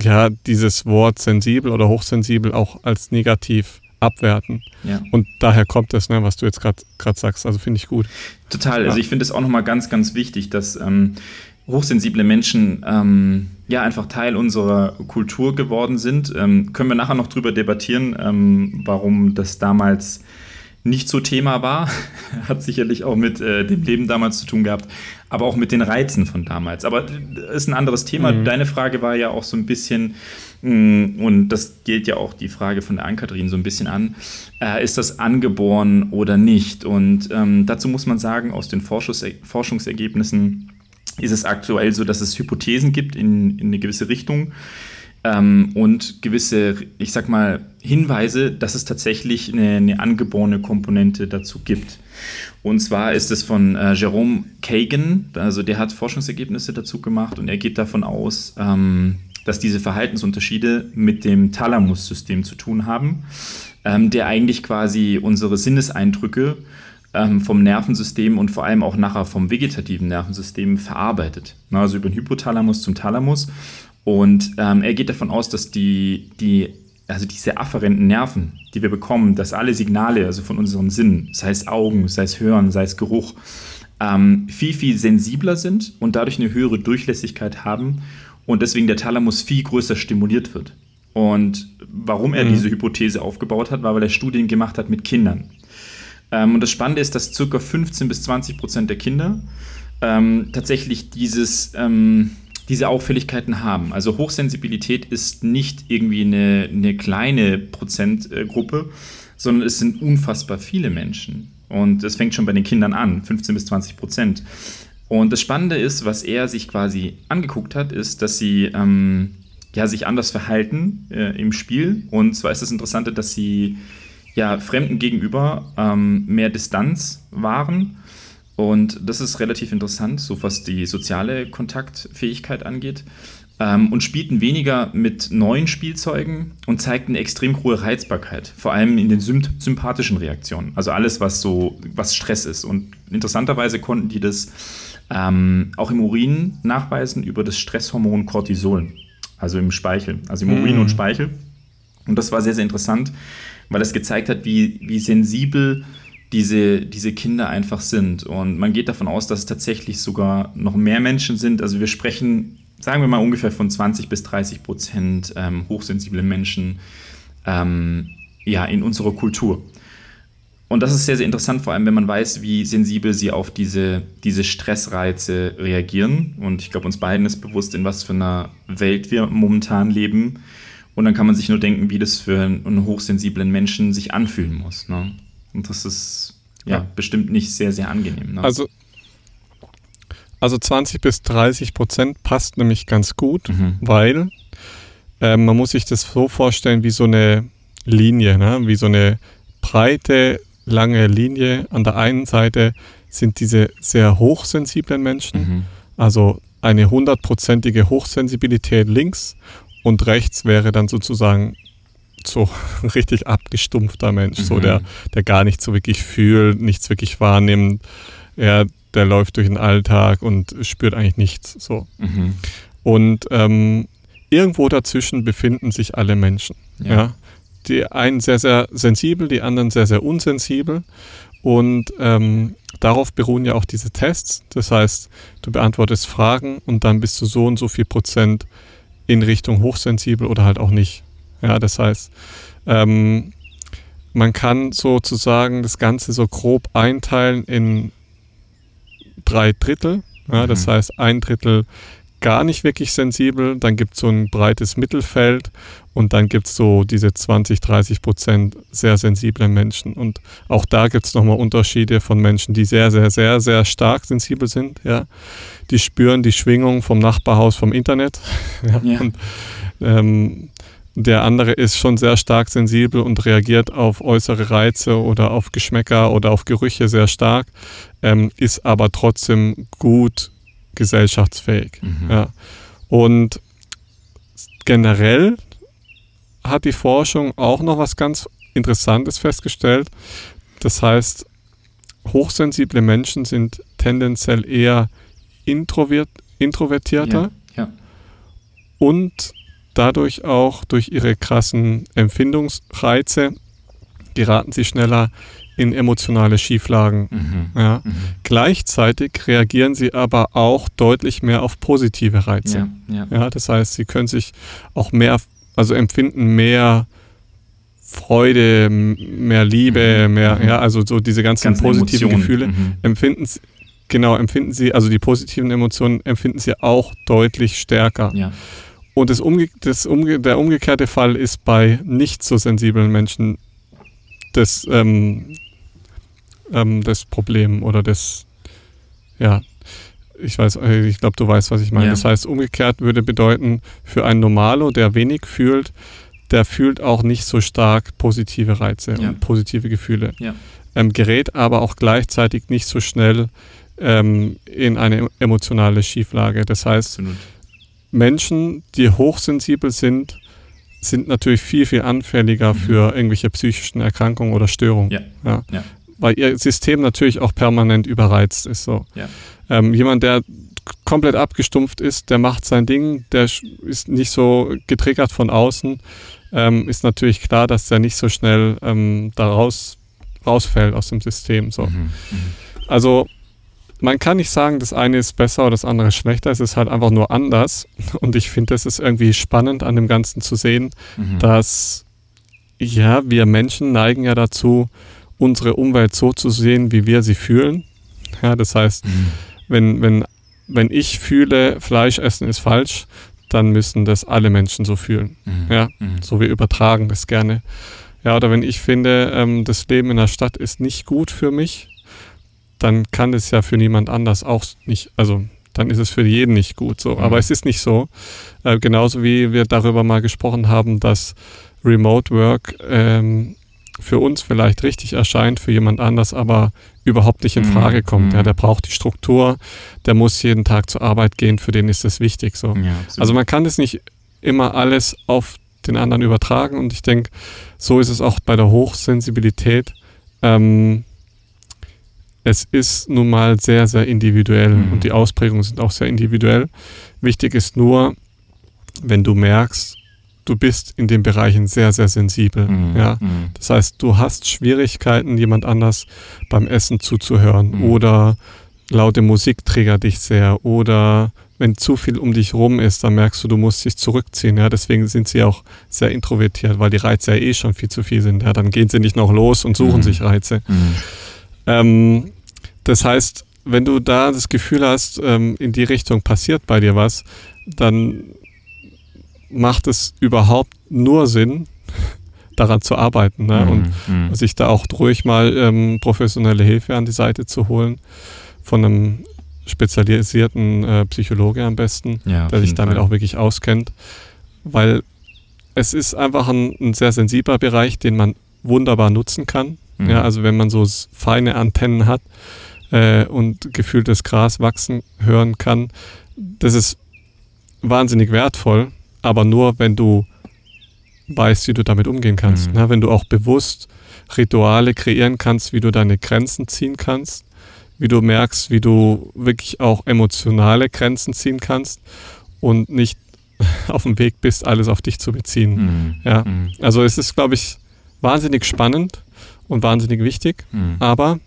ja, dieses Wort sensibel oder hochsensibel auch als negativ abwerten. Ja. Und daher kommt es, ne, was du jetzt gerade sagst. Also finde ich gut. Total. Ja. Also ich finde es auch nochmal ganz, ganz wichtig, dass ähm, hochsensible Menschen ähm, ja einfach Teil unserer Kultur geworden sind. Ähm, können wir nachher noch drüber debattieren, ähm, warum das damals nicht so Thema war. Hat sicherlich auch mit äh, dem Leben damals zu tun gehabt, aber auch mit den Reizen von damals. Aber äh, ist ein anderes Thema. Mhm. Deine Frage war ja auch so ein bisschen, mm, und das gilt ja auch die Frage von der Ann-Kathrin so ein bisschen an, äh, ist das angeboren oder nicht? Und ähm, dazu muss man sagen, aus den Forschungs Forschungsergebnissen ist es aktuell so, dass es Hypothesen gibt in, in eine gewisse Richtung ähm, und gewisse, ich sag mal, Hinweise, dass es tatsächlich eine, eine angeborene Komponente dazu gibt. Und zwar ist es von äh, Jerome Kagan, also der hat Forschungsergebnisse dazu gemacht und er geht davon aus, ähm, dass diese Verhaltensunterschiede mit dem Thalamus-System zu tun haben, ähm, der eigentlich quasi unsere Sinneseindrücke ähm, vom Nervensystem und vor allem auch nachher vom vegetativen Nervensystem verarbeitet. Also über den Hypothalamus zum Thalamus. Und ähm, er geht davon aus, dass die, die, also diese afferenten Nerven, die wir bekommen, dass alle Signale, also von unseren Sinnen, sei es Augen, sei es Hören, sei es Geruch, ähm, viel, viel sensibler sind und dadurch eine höhere Durchlässigkeit haben und deswegen der Thalamus viel größer stimuliert wird. Und warum er mhm. diese Hypothese aufgebaut hat, war, weil er Studien gemacht hat mit Kindern. Ähm, und das Spannende ist, dass ca. 15 bis 20 Prozent der Kinder ähm, tatsächlich dieses, ähm, diese Auffälligkeiten haben. Also Hochsensibilität ist nicht irgendwie eine, eine kleine Prozentgruppe, sondern es sind unfassbar viele Menschen. Und es fängt schon bei den Kindern an, 15 bis 20 Prozent. Und das Spannende ist, was er sich quasi angeguckt hat, ist, dass sie ähm, ja, sich anders verhalten äh, im Spiel. Und zwar ist das Interessante, dass sie ja, Fremden gegenüber ähm, mehr Distanz wahren. Und das ist relativ interessant, so was die soziale Kontaktfähigkeit angeht. Ähm, und spielten weniger mit neuen Spielzeugen und zeigten eine extrem hohe Reizbarkeit, vor allem in den sympathischen Reaktionen. Also alles, was so, was Stress ist. Und interessanterweise konnten die das ähm, auch im Urin nachweisen über das Stresshormon Cortisol, also im Speichel, also im Urin mm. und Speichel. Und das war sehr, sehr interessant, weil es gezeigt hat, wie, wie sensibel diese, diese Kinder einfach sind. Und man geht davon aus, dass es tatsächlich sogar noch mehr Menschen sind. Also wir sprechen, sagen wir mal, ungefähr von 20 bis 30 Prozent ähm, hochsensible Menschen ähm, ja, in unserer Kultur. Und das ist sehr, sehr interessant, vor allem wenn man weiß, wie sensibel sie auf diese, diese Stressreize reagieren. Und ich glaube, uns beiden ist bewusst, in was für einer Welt wir momentan leben. Und dann kann man sich nur denken, wie das für einen hochsensiblen Menschen sich anfühlen muss. Ne? Und das ist ja, ja, bestimmt nicht sehr, sehr angenehm. Ne? Also, also 20 bis 30 Prozent passt nämlich ganz gut, mhm. weil äh, man muss sich das so vorstellen wie so eine Linie, ne? wie so eine breite, lange Linie. An der einen Seite sind diese sehr hochsensiblen Menschen, mhm. also eine hundertprozentige Hochsensibilität links und rechts wäre dann sozusagen so ein richtig abgestumpfter Mensch, mhm. so der, der gar nichts so wirklich fühlt, nichts wirklich wahrnimmt. Er, der läuft durch den Alltag und spürt eigentlich nichts. So. Mhm. Und ähm, irgendwo dazwischen befinden sich alle Menschen. Ja. ja. Die einen sehr, sehr sensibel, die anderen sehr, sehr unsensibel. Und ähm, darauf beruhen ja auch diese Tests. Das heißt, du beantwortest Fragen und dann bist du so und so viel Prozent in Richtung hochsensibel oder halt auch nicht. Ja, das heißt, ähm, man kann sozusagen das Ganze so grob einteilen in drei Drittel. Ja, das mhm. heißt, ein Drittel gar nicht wirklich sensibel, dann gibt es so ein breites Mittelfeld und dann gibt es so diese 20, 30 Prozent sehr sensiblen Menschen. Und auch da gibt es nochmal Unterschiede von Menschen, die sehr, sehr, sehr, sehr stark sensibel sind. Ja. Die spüren die Schwingung vom Nachbarhaus vom Internet. Ja. ja. Und, ähm, der andere ist schon sehr stark sensibel und reagiert auf äußere Reize oder auf Geschmäcker oder auf Gerüche sehr stark, ähm, ist aber trotzdem gut gesellschaftsfähig. Mhm. Ja. Und generell hat die Forschung auch noch was ganz Interessantes festgestellt. Das heißt, hochsensible Menschen sind tendenziell eher introvert, introvertierter ja, ja. und dadurch auch durch ihre krassen Empfindungsreize geraten sie schneller in emotionale Schieflagen. Mhm. Ja. Mhm. Gleichzeitig reagieren sie aber auch deutlich mehr auf positive Reize. Ja, ja. ja, das heißt, sie können sich auch mehr, also empfinden mehr Freude, mehr Liebe, mhm. mehr, mhm. ja, also so diese ganzen, ganzen positiven Emotionen. Gefühle mhm. empfinden sie, genau, empfinden sie, also die positiven Emotionen empfinden sie auch deutlich stärker. Ja. Und das Umge das Umge der umgekehrte Fall ist bei nicht so sensiblen Menschen das, ähm, ähm, das Problem oder das, ja, ich weiß, äh, ich glaube, du weißt, was ich meine. Ja. Das heißt, umgekehrt würde bedeuten, für einen Normalo, der wenig fühlt, der fühlt auch nicht so stark positive Reize ja. und positive Gefühle. Ja. Ähm, gerät aber auch gleichzeitig nicht so schnell ähm, in eine emotionale Schieflage. Das heißt, Absolut. Menschen, die hochsensibel sind, sind natürlich viel, viel anfälliger mhm. für irgendwelche psychischen Erkrankungen oder Störungen. Ja. Ja. ja. Weil ihr System natürlich auch permanent überreizt ist. So. Ja. Ähm, jemand, der komplett abgestumpft ist, der macht sein Ding, der ist nicht so getriggert von außen, ähm, ist natürlich klar, dass der nicht so schnell ähm, da raus, rausfällt aus dem System. So. Mhm. Mhm. Also man kann nicht sagen, das eine ist besser oder das andere schlechter. Es ist halt einfach nur anders. Und ich finde, es ist irgendwie spannend an dem Ganzen zu sehen, mhm. dass ja, wir Menschen neigen ja dazu, unsere Umwelt so zu sehen, wie wir sie fühlen. Ja, das heißt, mhm. wenn, wenn, wenn ich fühle, Fleisch essen ist falsch, dann müssen das alle Menschen so fühlen. Mhm. Ja, mhm. so wir übertragen das gerne. Ja, oder wenn ich finde, ähm, das Leben in der Stadt ist nicht gut für mich, dann kann es ja für niemand anders auch nicht, also dann ist es für jeden nicht gut so. Aber mhm. es ist nicht so. Äh, genauso wie wir darüber mal gesprochen haben, dass Remote Work ähm, für uns vielleicht richtig erscheint, für jemand anders aber überhaupt nicht in mhm. Frage kommt. Mhm. Ja, der braucht die Struktur, der muss jeden Tag zur Arbeit gehen, für den ist das wichtig. So. Ja, also man kann das nicht immer alles auf den anderen übertragen und ich denke, so ist es auch bei der Hochsensibilität. Ähm, es ist nun mal sehr, sehr individuell mhm. und die Ausprägungen sind auch sehr individuell. Wichtig ist nur, wenn du merkst, du bist in den Bereichen sehr, sehr sensibel. Mhm. Ja? Mhm. Das heißt, du hast Schwierigkeiten, jemand anders beim Essen zuzuhören mhm. oder laute Musik triggert dich sehr oder wenn zu viel um dich rum ist, dann merkst du, du musst dich zurückziehen. Ja, deswegen sind sie auch sehr introvertiert, weil die Reize ja eh schon viel zu viel sind. Ja, dann gehen sie nicht noch los und suchen mhm. sich Reize. Mhm. Ähm, das heißt, wenn du da das Gefühl hast, ähm, in die Richtung passiert bei dir was, dann macht es überhaupt nur Sinn, daran zu arbeiten ne? Mhm, und mhm. sich da auch ruhig mal ähm, professionelle Hilfe an die Seite zu holen von einem spezialisierten äh, Psychologe am besten, ja, der sich damit Fall. auch wirklich auskennt, weil es ist einfach ein, ein, sehr sensibler Bereich, den man wunderbar nutzen kann. Mhm. Ja, also wenn man so feine Antennen hat, äh, und gefühltes Gras wachsen hören kann. Das ist wahnsinnig wertvoll, aber nur, wenn du weißt, wie du damit umgehen kannst. Mhm. Na, wenn du auch bewusst Rituale kreieren kannst, wie du deine Grenzen ziehen kannst, wie du merkst, wie du wirklich auch emotionale Grenzen ziehen kannst und nicht auf dem Weg bist, alles auf dich zu beziehen. Mhm. Ja, mhm. also es ist, glaube ich, wahnsinnig spannend und wahnsinnig wichtig, mhm. aber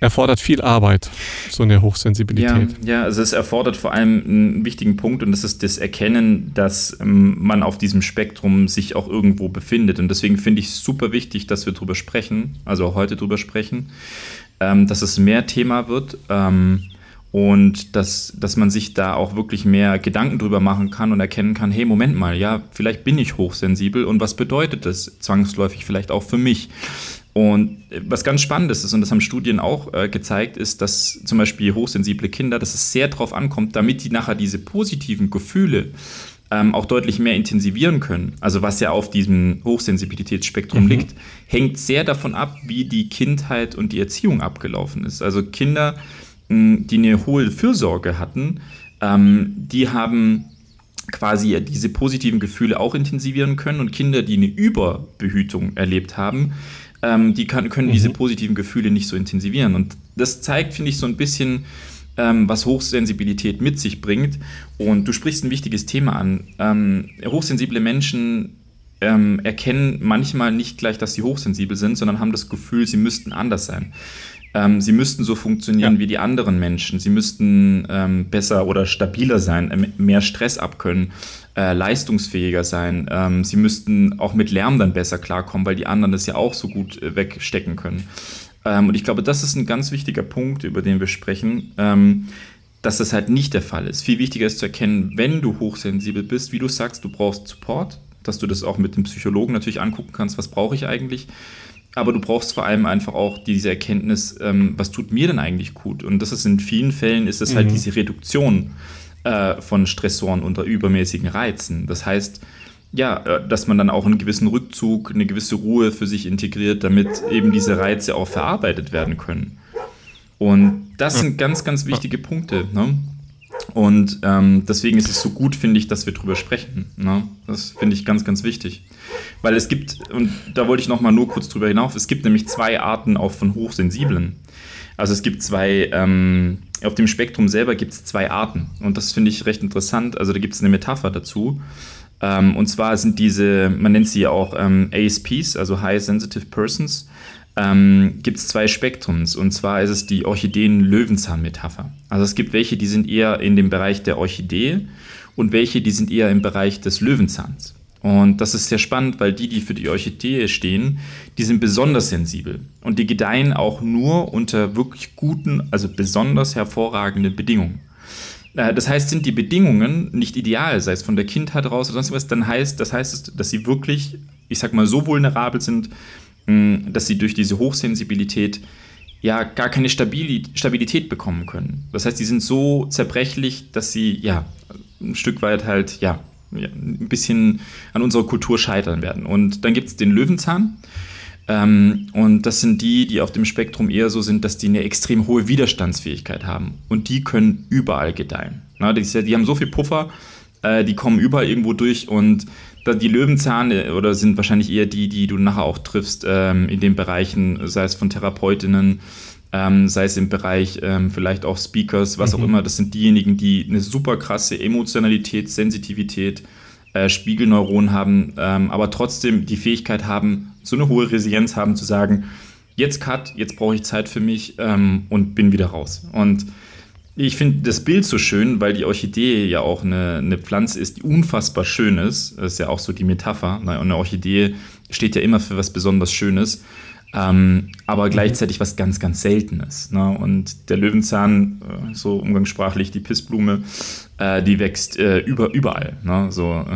erfordert viel Arbeit, so eine Hochsensibilität. Ja, ja, also es erfordert vor allem einen wichtigen Punkt und das ist das Erkennen, dass ähm, man auf diesem Spektrum sich auch irgendwo befindet. Und deswegen finde ich es super wichtig, dass wir darüber sprechen, also heute darüber sprechen, ähm, dass es mehr Thema wird. Ähm, und dass, dass man sich da auch wirklich mehr Gedanken drüber machen kann und erkennen kann, hey, Moment mal, ja, vielleicht bin ich hochsensibel und was bedeutet das zwangsläufig vielleicht auch für mich? Und was ganz spannend ist, und das haben Studien auch äh, gezeigt, ist, dass zum Beispiel hochsensible Kinder, dass es sehr darauf ankommt, damit die nachher diese positiven Gefühle ähm, auch deutlich mehr intensivieren können, also was ja auf diesem Hochsensibilitätsspektrum mhm. liegt, hängt sehr davon ab, wie die Kindheit und die Erziehung abgelaufen ist. Also Kinder, mh, die eine hohe Fürsorge hatten, ähm, die haben quasi diese positiven Gefühle auch intensivieren können und Kinder, die eine Überbehütung erlebt haben, ähm, die kann, können mhm. diese positiven Gefühle nicht so intensivieren. Und das zeigt, finde ich, so ein bisschen, ähm, was Hochsensibilität mit sich bringt. Und du sprichst ein wichtiges Thema an. Ähm, hochsensible Menschen ähm, erkennen manchmal nicht gleich, dass sie hochsensibel sind, sondern haben das Gefühl, sie müssten anders sein. Ähm, sie müssten so funktionieren ja. wie die anderen Menschen. Sie müssten ähm, besser oder stabiler sein, äh, mehr Stress abkönnen, äh, leistungsfähiger sein. Ähm, sie müssten auch mit Lärm dann besser klarkommen, weil die anderen das ja auch so gut äh, wegstecken können. Ähm, und ich glaube, das ist ein ganz wichtiger Punkt, über den wir sprechen, ähm, dass das halt nicht der Fall ist. Viel wichtiger ist zu erkennen, wenn du hochsensibel bist, wie du sagst, du brauchst Support, dass du das auch mit dem Psychologen natürlich angucken kannst, was brauche ich eigentlich. Aber du brauchst vor allem einfach auch diese Erkenntnis, ähm, was tut mir denn eigentlich gut? Und das ist in vielen Fällen ist es halt mhm. halt diese Reduktion äh, von Stressoren unter übermäßigen Reizen. Das heißt, ja, äh, dass man dann auch einen gewissen Rückzug, eine gewisse Ruhe für sich integriert, damit eben diese Reize auch verarbeitet werden können. Und das sind ganz, ganz wichtige Punkte. Ne? Und ähm, deswegen ist es so gut, finde ich, dass wir drüber sprechen. Ne? Das finde ich ganz, ganz wichtig. Weil es gibt, und da wollte ich noch mal nur kurz drüber hinauf, es gibt nämlich zwei Arten auch von Hochsensiblen. Also es gibt zwei, ähm, auf dem Spektrum selber gibt es zwei Arten. Und das finde ich recht interessant. Also da gibt es eine Metapher dazu. Ähm, und zwar sind diese, man nennt sie ja auch ähm, ASPs, also High Sensitive Persons, ähm, gibt es zwei Spektrums. Und zwar ist es die Orchideen-Löwenzahn-Metapher. Also es gibt welche, die sind eher in dem Bereich der Orchidee und welche, die sind eher im Bereich des Löwenzahns. Und das ist sehr spannend, weil die, die für die Orchidee stehen, die sind besonders sensibel. Und die gedeihen auch nur unter wirklich guten, also besonders hervorragenden Bedingungen. Äh, das heißt, sind die Bedingungen nicht ideal, sei es von der Kindheit raus oder sonst was, dann heißt das heißt, dass sie wirklich, ich sag mal, so vulnerabel sind, dass sie durch diese Hochsensibilität ja gar keine Stabilität bekommen können. Das heißt, die sind so zerbrechlich, dass sie ja ein Stück weit halt ja, ein bisschen an unserer Kultur scheitern werden. Und dann gibt es den Löwenzahn. Ähm, und das sind die, die auf dem Spektrum eher so sind, dass die eine extrem hohe Widerstandsfähigkeit haben. Und die können überall gedeihen. Na, die, die, haben so viel Puffer, äh, die kommen überall irgendwo durch und die Löwenzahn oder sind wahrscheinlich eher die, die du nachher auch triffst ähm, in den Bereichen, sei es von Therapeutinnen, ähm, sei es im Bereich ähm, vielleicht auch Speakers, was mhm. auch immer. Das sind diejenigen, die eine super krasse Emotionalität, Sensitivität, äh, Spiegelneuronen haben, ähm, aber trotzdem die Fähigkeit haben, so eine hohe Resilienz haben zu sagen, jetzt Cut, jetzt brauche ich Zeit für mich ähm, und bin wieder raus. Und ich finde das Bild so schön, weil die Orchidee ja auch eine, eine Pflanze ist, die unfassbar schön ist. Das ist ja auch so die Metapher. Ne? Und eine Orchidee steht ja immer für was besonders Schönes, ähm, aber gleichzeitig was ganz, ganz Seltenes. Ne? Und der Löwenzahn, äh, so umgangssprachlich die Pissblume, äh, die wächst äh, über, überall. Ne? So.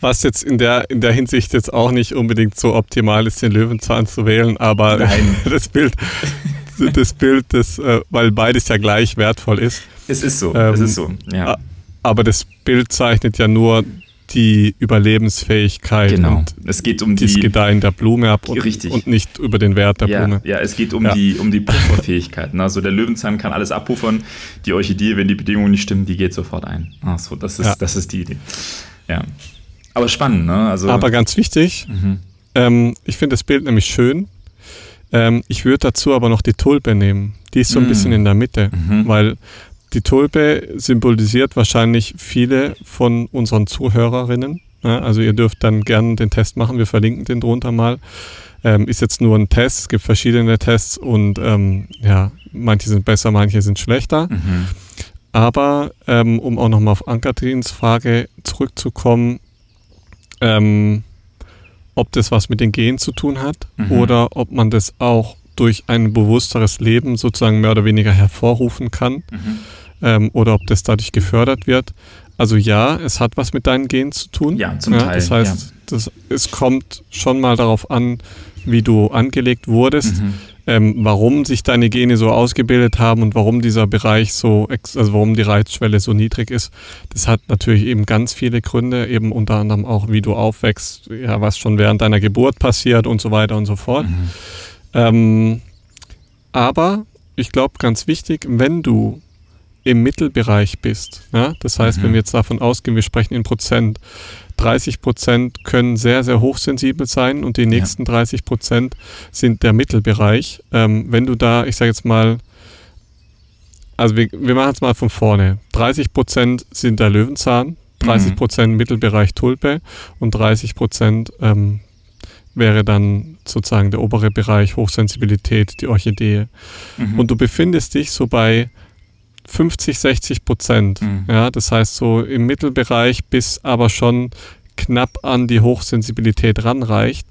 Was jetzt in der, in der Hinsicht jetzt auch nicht unbedingt so optimal ist, den Löwenzahn zu wählen, aber Nein. das Bild, das Bild, das, äh, weil beides ja gleich wertvoll ist. Es ist so, ähm, es ist so, ja. Aber das Bild zeichnet ja nur die Überlebensfähigkeit genau. und es geht um das Gedeihen der Blume ab und, und, nicht über den Wert der ja, Blume. Ja, es geht um ja. die, um die Pufferfähigkeiten. Also der Löwenzahn kann alles abpuffern. Die Orchidee, wenn die Bedingungen nicht stimmen, die geht sofort ein. Ach so, das ist, ja. das ist die Idee. Ja. Aber spannend, ne? Also, Aber ganz wichtig, mhm. ähm, ich finde das Bild nämlich schön, ähm, ich würde dazu aber noch die Tulpe nehmen. Die ist so ein mm. bisschen in der Mitte, mhm. weil die Tulpe symbolisiert wahrscheinlich viele von unseren Zuhörerinnen. Ja, also ihr dürft dann gerne den Test machen, wir verlinken den drunter mal. Ähm, ist jetzt nur ein Test, es gibt verschiedene Tests und ähm, ja, manche sind besser, manche sind schlechter. Mhm. Aber ähm, um auch nochmal auf Ankatrins Frage zurückzukommen, ähm, ob das was mit den Genen zu tun hat mhm. oder ob man das auch durch ein bewussteres Leben sozusagen mehr oder weniger hervorrufen kann mhm. ähm, oder ob das dadurch gefördert wird. Also ja, es hat was mit deinen Genen zu tun. Ja, zum ja, Teil. Das heißt, ja. das, es kommt schon mal darauf an, wie du angelegt wurdest. Mhm ähm, warum sich deine Gene so ausgebildet haben und warum dieser Bereich so, also warum die Reizschwelle so niedrig ist. Das hat natürlich eben ganz viele Gründe, eben unter anderem auch, wie du aufwächst, ja, was schon während deiner Geburt passiert und so weiter und so fort. Mhm. Ähm, aber ich glaube, ganz wichtig, wenn du im Mittelbereich bist. Ja? Das heißt, mhm. wenn wir jetzt davon ausgehen, wir sprechen in Prozent, 30 Prozent können sehr, sehr hochsensibel sein und die nächsten ja. 30 Prozent sind der Mittelbereich. Ähm, wenn du da, ich sage jetzt mal, also wir, wir machen es mal von vorne. 30 Prozent sind der Löwenzahn, 30 Prozent mhm. Mittelbereich Tulpe und 30 Prozent ähm, wäre dann sozusagen der obere Bereich Hochsensibilität, die Orchidee. Mhm. Und du befindest dich so bei 50, 60 Prozent. Mhm. Ja, das heißt so im Mittelbereich bis aber schon knapp an die Hochsensibilität ranreicht.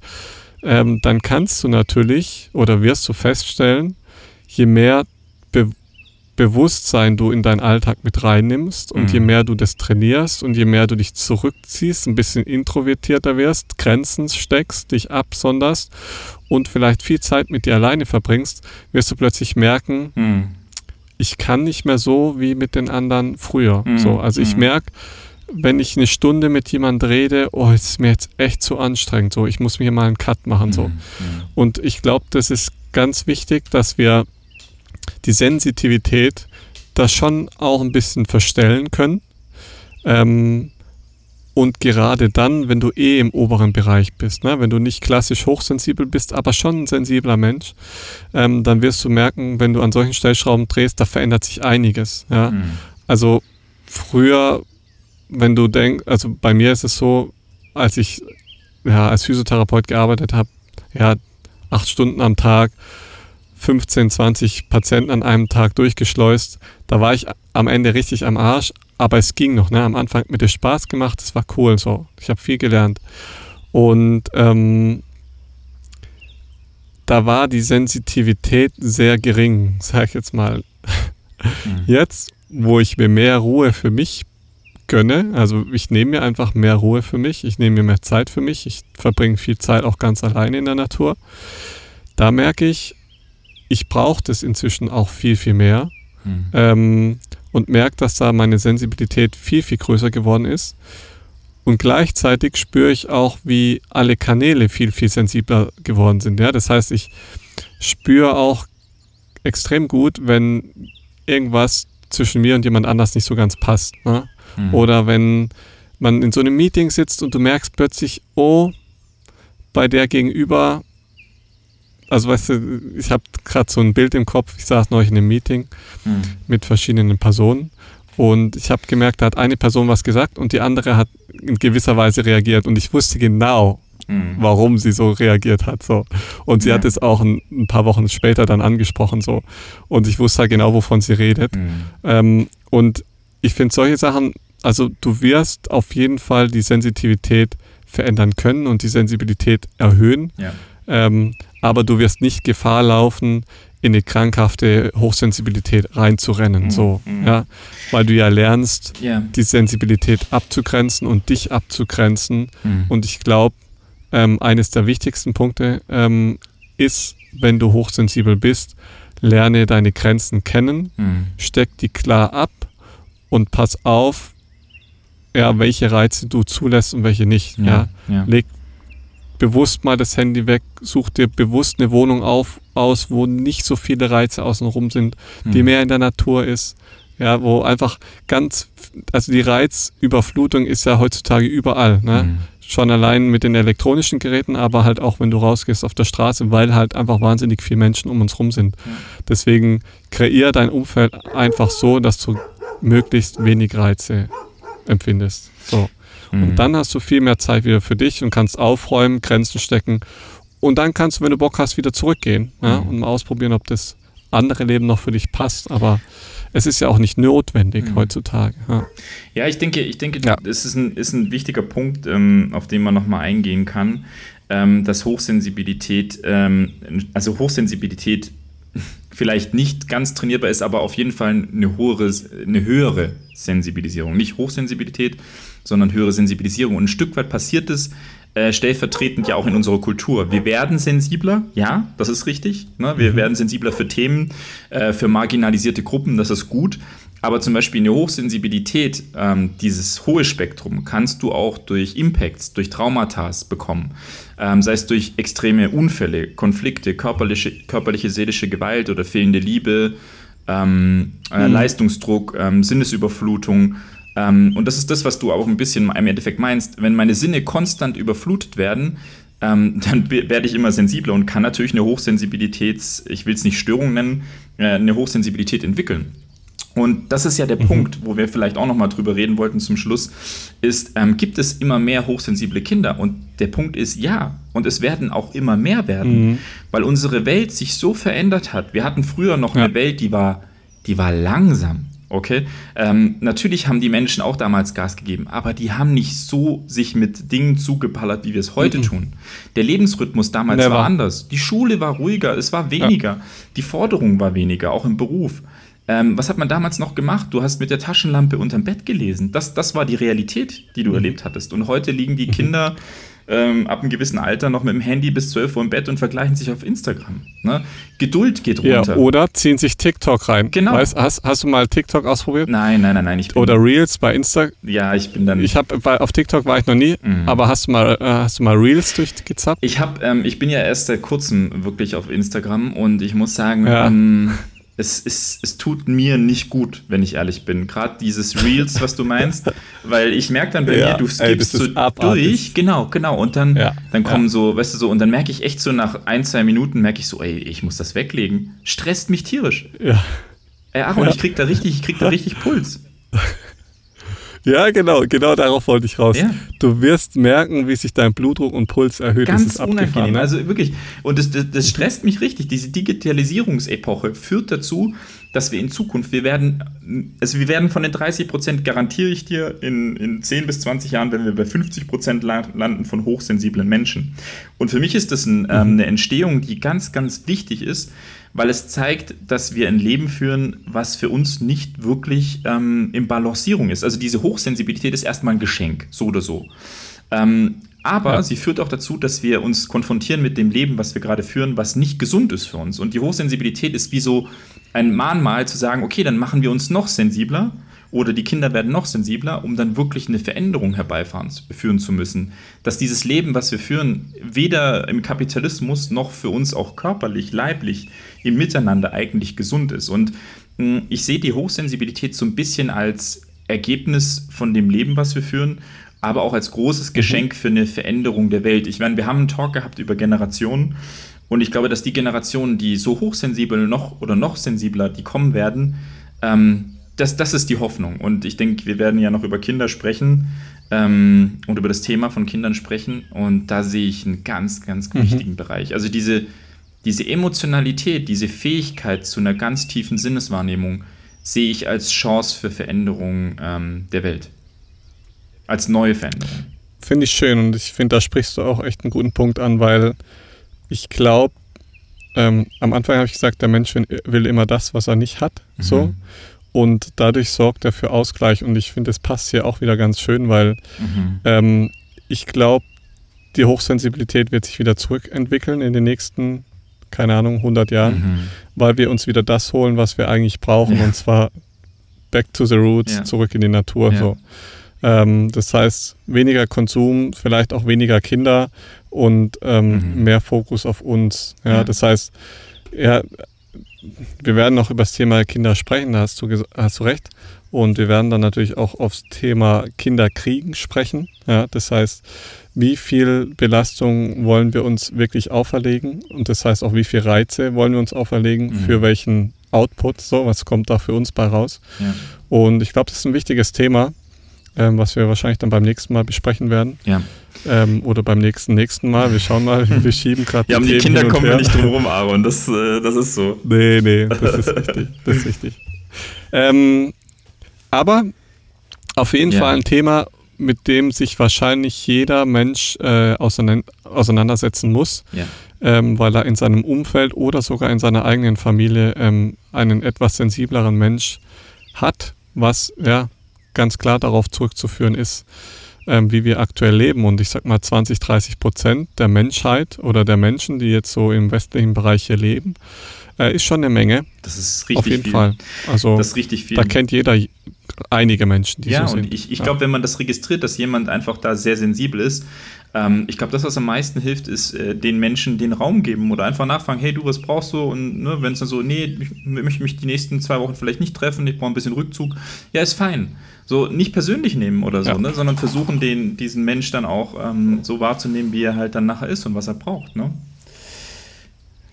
Ähm, dann kannst du natürlich oder wirst du feststellen, je mehr Be Bewusstsein du in deinen Alltag mit reinnimmst und mhm. je mehr du das trainierst und je mehr du dich zurückziehst, ein bisschen introvertierter wirst, Grenzen steckst, dich absonderst und vielleicht viel Zeit mit dir alleine verbringst, wirst du plötzlich merken, mhm ich kann nicht mehr so wie mit den anderen früher. Mhm. So, also ich mhm. merke, wenn ich eine Stunde mit jemand rede, oh, es ist mir jetzt echt zu anstrengend. So, ich muss mir mal einen Cut machen. So. Mhm. Und ich glaube, das ist ganz wichtig, dass wir die Sensitivität da schon auch ein bisschen verstellen können. Ähm, und gerade dann, wenn du eh im oberen Bereich bist, ne? wenn du nicht klassisch hochsensibel bist, aber schon ein sensibler Mensch, ähm, dann wirst du merken, wenn du an solchen Stellschrauben drehst, da verändert sich einiges. Ja? Mhm. Also früher, wenn du denkst, also bei mir ist es so, als ich ja, als Physiotherapeut gearbeitet habe, ja, acht Stunden am Tag, 15, 20 Patienten an einem Tag durchgeschleust, da war ich am Ende richtig am Arsch, aber es ging noch. Ne? Am Anfang mit dir Spaß gemacht, es war cool. So, ich habe viel gelernt. Und ähm, da war die Sensitivität sehr gering, sag ich jetzt mal. Mhm. Jetzt, wo ich mir mehr Ruhe für mich gönne, also ich nehme mir einfach mehr Ruhe für mich, ich nehme mir mehr Zeit für mich, ich verbringe viel Zeit auch ganz alleine in der Natur, da merke ich, ich brauche das inzwischen auch viel, viel mehr. Mhm. Ähm, und merke, dass da meine Sensibilität viel, viel größer geworden ist. Und gleichzeitig spüre ich auch, wie alle Kanäle viel, viel sensibler geworden sind. Ja? Das heißt, ich spüre auch extrem gut, wenn irgendwas zwischen mir und jemand anders nicht so ganz passt. Ne? Mhm. Oder wenn man in so einem Meeting sitzt und du merkst plötzlich, oh, bei der Gegenüber also weißt du, ich habe gerade so ein Bild im Kopf, ich saß neulich in einem Meeting mhm. mit verschiedenen Personen und ich habe gemerkt, da hat eine Person was gesagt und die andere hat in gewisser Weise reagiert und ich wusste genau, mhm. warum sie so reagiert hat. So. Und sie ja. hat es auch ein, ein, paar Wochen später dann angesprochen so und ich wusste halt genau, wovon sie redet. Mhm. Ähm, und ich finde solche Sachen, also du wirst auf jeden Fall die Sensitivität verändern können und die Sensibilität erhöhen. Ja. Ähm, aber du wirst nicht Gefahr laufen, in eine krankhafte Hochsensibilität reinzurennen, mhm. so, mhm. ja, weil du ja lernst, yeah. die Sensibilität abzugrenzen und dich abzugrenzen. Mhm. Und ich glaube, ähm, eines der wichtigsten Punkte ähm, ist, wenn du hochsensibel bist, lerne deine Grenzen kennen, mhm. steck die klar ab und pass auf, ja, welche Reize du zulässt und welche nicht. Ja, ja. ja. Leg bewusst mal das Handy weg, such dir bewusst eine Wohnung auf, aus, wo nicht so viele Reize außenrum sind, mhm. die mehr in der Natur ist. Ja, wo einfach ganz, also die Reizüberflutung ist ja heutzutage überall. Ne? Mhm. Schon allein mit den elektronischen Geräten, aber halt auch, wenn du rausgehst auf der Straße, weil halt einfach wahnsinnig viele Menschen um uns rum sind. Mhm. Deswegen kreier dein Umfeld einfach so, dass du möglichst wenig Reize empfindest. So. Mhm. Und dann hast du viel mehr Zeit wieder für dich und kannst aufräumen, Grenzen stecken. Und dann kannst du, wenn du Bock hast, wieder zurückgehen ja, mhm. und mal ausprobieren, ob das andere Leben noch für dich passt. Aber es ist ja auch nicht notwendig mhm. heutzutage. Ja. ja. ich denke, ich denke, ja. das ist ein, ist ein wichtiger Punkt, ähm, auf den man nochmal eingehen kann, ähm, dass Hochsensibilität, ähm, also Hochsensibilität vielleicht nicht ganz trainierbar ist, aber auf jeden Fall eine, hohe, eine höhere Sensibilisierung. Nicht Hochsensibilität, sondern höhere Sensibilisierung. Und ein Stück weit passiert es äh, stellvertretend ja auch in unserer Kultur. Wir werden sensibler, ja, das ist richtig. Ne? Wir mhm. werden sensibler für Themen, äh, für marginalisierte Gruppen, das ist gut. Aber zum Beispiel eine Hochsensibilität, ähm, dieses hohe Spektrum, kannst du auch durch Impacts, durch Traumata bekommen. Ähm, sei es durch extreme Unfälle, Konflikte, körperliche, körperliche, seelische Gewalt oder fehlende Liebe, ähm, äh, mhm. Leistungsdruck, ähm, Sinnesüberflutung. Ähm, und das ist das, was du auch ein bisschen im Endeffekt meinst. Wenn meine Sinne konstant überflutet werden, ähm, dann werde ich immer sensibler und kann natürlich eine Hochsensibilität, ich will es nicht Störung nennen, äh, eine Hochsensibilität entwickeln. Und das ist ja der mhm. Punkt, wo wir vielleicht auch nochmal drüber reden wollten zum Schluss, ist, ähm, gibt es immer mehr hochsensible Kinder? Und der Punkt ist ja. Und es werden auch immer mehr werden, mhm. weil unsere Welt sich so verändert hat. Wir hatten früher noch ja. eine Welt, die war, die war langsam. Okay, ähm, natürlich haben die Menschen auch damals Gas gegeben, aber die haben nicht so sich mit Dingen zugeballert, wie wir es heute mhm. tun. Der Lebensrhythmus damals Never. war anders. Die Schule war ruhiger, es war weniger, ja. die Forderung war weniger, auch im Beruf. Ähm, was hat man damals noch gemacht? Du hast mit der Taschenlampe unterm Bett gelesen. Das, das war die Realität, die du mhm. erlebt hattest. Und heute liegen die mhm. Kinder ähm, ab einem gewissen Alter noch mit dem Handy bis 12 Uhr im Bett und vergleichen sich auf Instagram. Ne? Geduld geht runter. Ja, oder ziehen sich TikTok rein. Genau. Weißt, hast, hast du mal TikTok ausprobiert? Nein, nein, nein, nein. Oder Reels bei Insta? Ja, ich bin dann. Ich habe auf TikTok war ich noch nie, mhm. aber hast du mal, äh, hast du mal Reels durchgezappt? Ich habe, ähm, ich bin ja erst seit kurzem wirklich auf Instagram und ich muss sagen, ja. ähm, es, es, es tut mir nicht gut, wenn ich ehrlich bin. Gerade dieses Reels, was du meinst, weil ich merke dann bei ja, mir, du skippst so durch, genau, genau, und dann, ja, dann kommen ja. so, weißt du so, und dann merke ich echt so nach ein, zwei Minuten, merke ich so, ey, ich muss das weglegen. Stresst mich tierisch. Ja. Ey, Aaron, ich krieg da richtig, ich krieg da richtig Puls. Ja, genau, genau darauf wollte ich raus. Ja. Du wirst merken, wie sich dein Blutdruck und Puls erhöht. Ganz unangenehm. Ne? Also wirklich. Und das, das, das stresst mich richtig. Diese Digitalisierungsepoche führt dazu, dass wir in Zukunft, wir werden, also wir werden von den 30 Prozent, garantiere ich dir, in, in 10 bis 20 Jahren werden wir bei 50 Prozent landen von hochsensiblen Menschen. Und für mich ist das ein, ähm, mhm. ähm, eine Entstehung, die ganz, ganz wichtig ist, weil es zeigt, dass wir ein Leben führen, was für uns nicht wirklich ähm, in Balancierung ist. Also diese Hochsensibilität ist erstmal ein Geschenk, so oder so. Ähm, aber ja. sie führt auch dazu, dass wir uns konfrontieren mit dem Leben, was wir gerade führen, was nicht gesund ist für uns. Und die Hochsensibilität ist wie so ein Mahnmal zu sagen, okay, dann machen wir uns noch sensibler oder die Kinder werden noch sensibler, um dann wirklich eine Veränderung herbeiführen zu müssen. Dass dieses Leben, was wir führen, weder im Kapitalismus noch für uns auch körperlich, leiblich im Miteinander eigentlich gesund ist. Und hm, ich sehe die Hochsensibilität so ein bisschen als Ergebnis von dem Leben, was wir führen, aber auch als großes mhm. Geschenk für eine Veränderung der Welt. Ich meine, wir haben einen Talk gehabt über Generationen und ich glaube, dass die Generationen, die so hochsensibel noch oder noch sensibler, die kommen werden, ähm, das, das ist die Hoffnung. Und ich denke, wir werden ja noch über Kinder sprechen ähm, und über das Thema von Kindern sprechen. Und da sehe ich einen ganz, ganz mhm. wichtigen Bereich. Also diese, diese Emotionalität, diese Fähigkeit zu einer ganz tiefen Sinneswahrnehmung sehe ich als Chance für Veränderung ähm, der Welt. Als neue Veränderung. Finde ich schön und ich finde, da sprichst du auch echt einen guten Punkt an, weil ich glaube, ähm, am Anfang habe ich gesagt, der Mensch will immer das, was er nicht hat. Mhm. So. Und dadurch sorgt er für Ausgleich. Und ich finde, es passt hier auch wieder ganz schön, weil mhm. ähm, ich glaube, die Hochsensibilität wird sich wieder zurückentwickeln in den nächsten, keine Ahnung, 100 Jahren, mhm. weil wir uns wieder das holen, was wir eigentlich brauchen. Ja. Und zwar back to the roots, ja. zurück in die Natur. Ja. So. Ähm, das heißt, weniger Konsum, vielleicht auch weniger Kinder und ähm, mhm. mehr Fokus auf uns. Ja, Das heißt, ja, wir werden noch über das Thema Kinder sprechen, da hast du, hast du recht. Und wir werden dann natürlich auch aufs Thema Kinderkriegen sprechen. Ja, das heißt, wie viel Belastung wollen wir uns wirklich auferlegen? Und das heißt auch, wie viel Reize wollen wir uns auferlegen? Mhm. Für welchen Output? So, was kommt da für uns bei raus? Ja. Und ich glaube, das ist ein wichtiges Thema, ähm, was wir wahrscheinlich dann beim nächsten Mal besprechen werden. Ja. Ähm, oder beim nächsten nächsten Mal. Wir schauen mal, wir schieben gerade. Ja, um die Themen Kinder kommen wir nicht drum rum, Aaron. Das, äh, das ist so. Nee, nee, das ist richtig. Das ist richtig. Ähm, aber auf jeden ja. Fall ein Thema, mit dem sich wahrscheinlich jeder Mensch äh, auseinandersetzen muss, ja. ähm, weil er in seinem Umfeld oder sogar in seiner eigenen Familie ähm, einen etwas sensibleren Mensch hat, was ja ganz klar darauf zurückzuführen ist, ähm, wie wir aktuell leben. Und ich sag mal, 20, 30 Prozent der Menschheit oder der Menschen, die jetzt so im westlichen Bereich hier leben, äh, ist schon eine Menge. Das ist richtig Auf jeden viel. Fall. Also, das ist richtig viel. Da kennt jeder einige Menschen, die ja, so sind. Und ich, ich glaube, wenn man das registriert, dass jemand einfach da sehr sensibel ist, Ähm, ich glaube, das, was am meisten hilft, ist äh, den Menschen den Raum geben oder einfach nachfragen, hey, du, was brauchst du? Und ne, wenn es dann so, nee, ich möchte mich die nächsten zwei Wochen vielleicht nicht treffen, ich brauche ein bisschen Rückzug, ja, ist fein. So nicht persönlich nehmen oder so, ja. ne, sondern versuchen, den, diesen Mensch dann auch ähm, so wahrzunehmen, wie er halt dann nachher ist und was er braucht. Ne?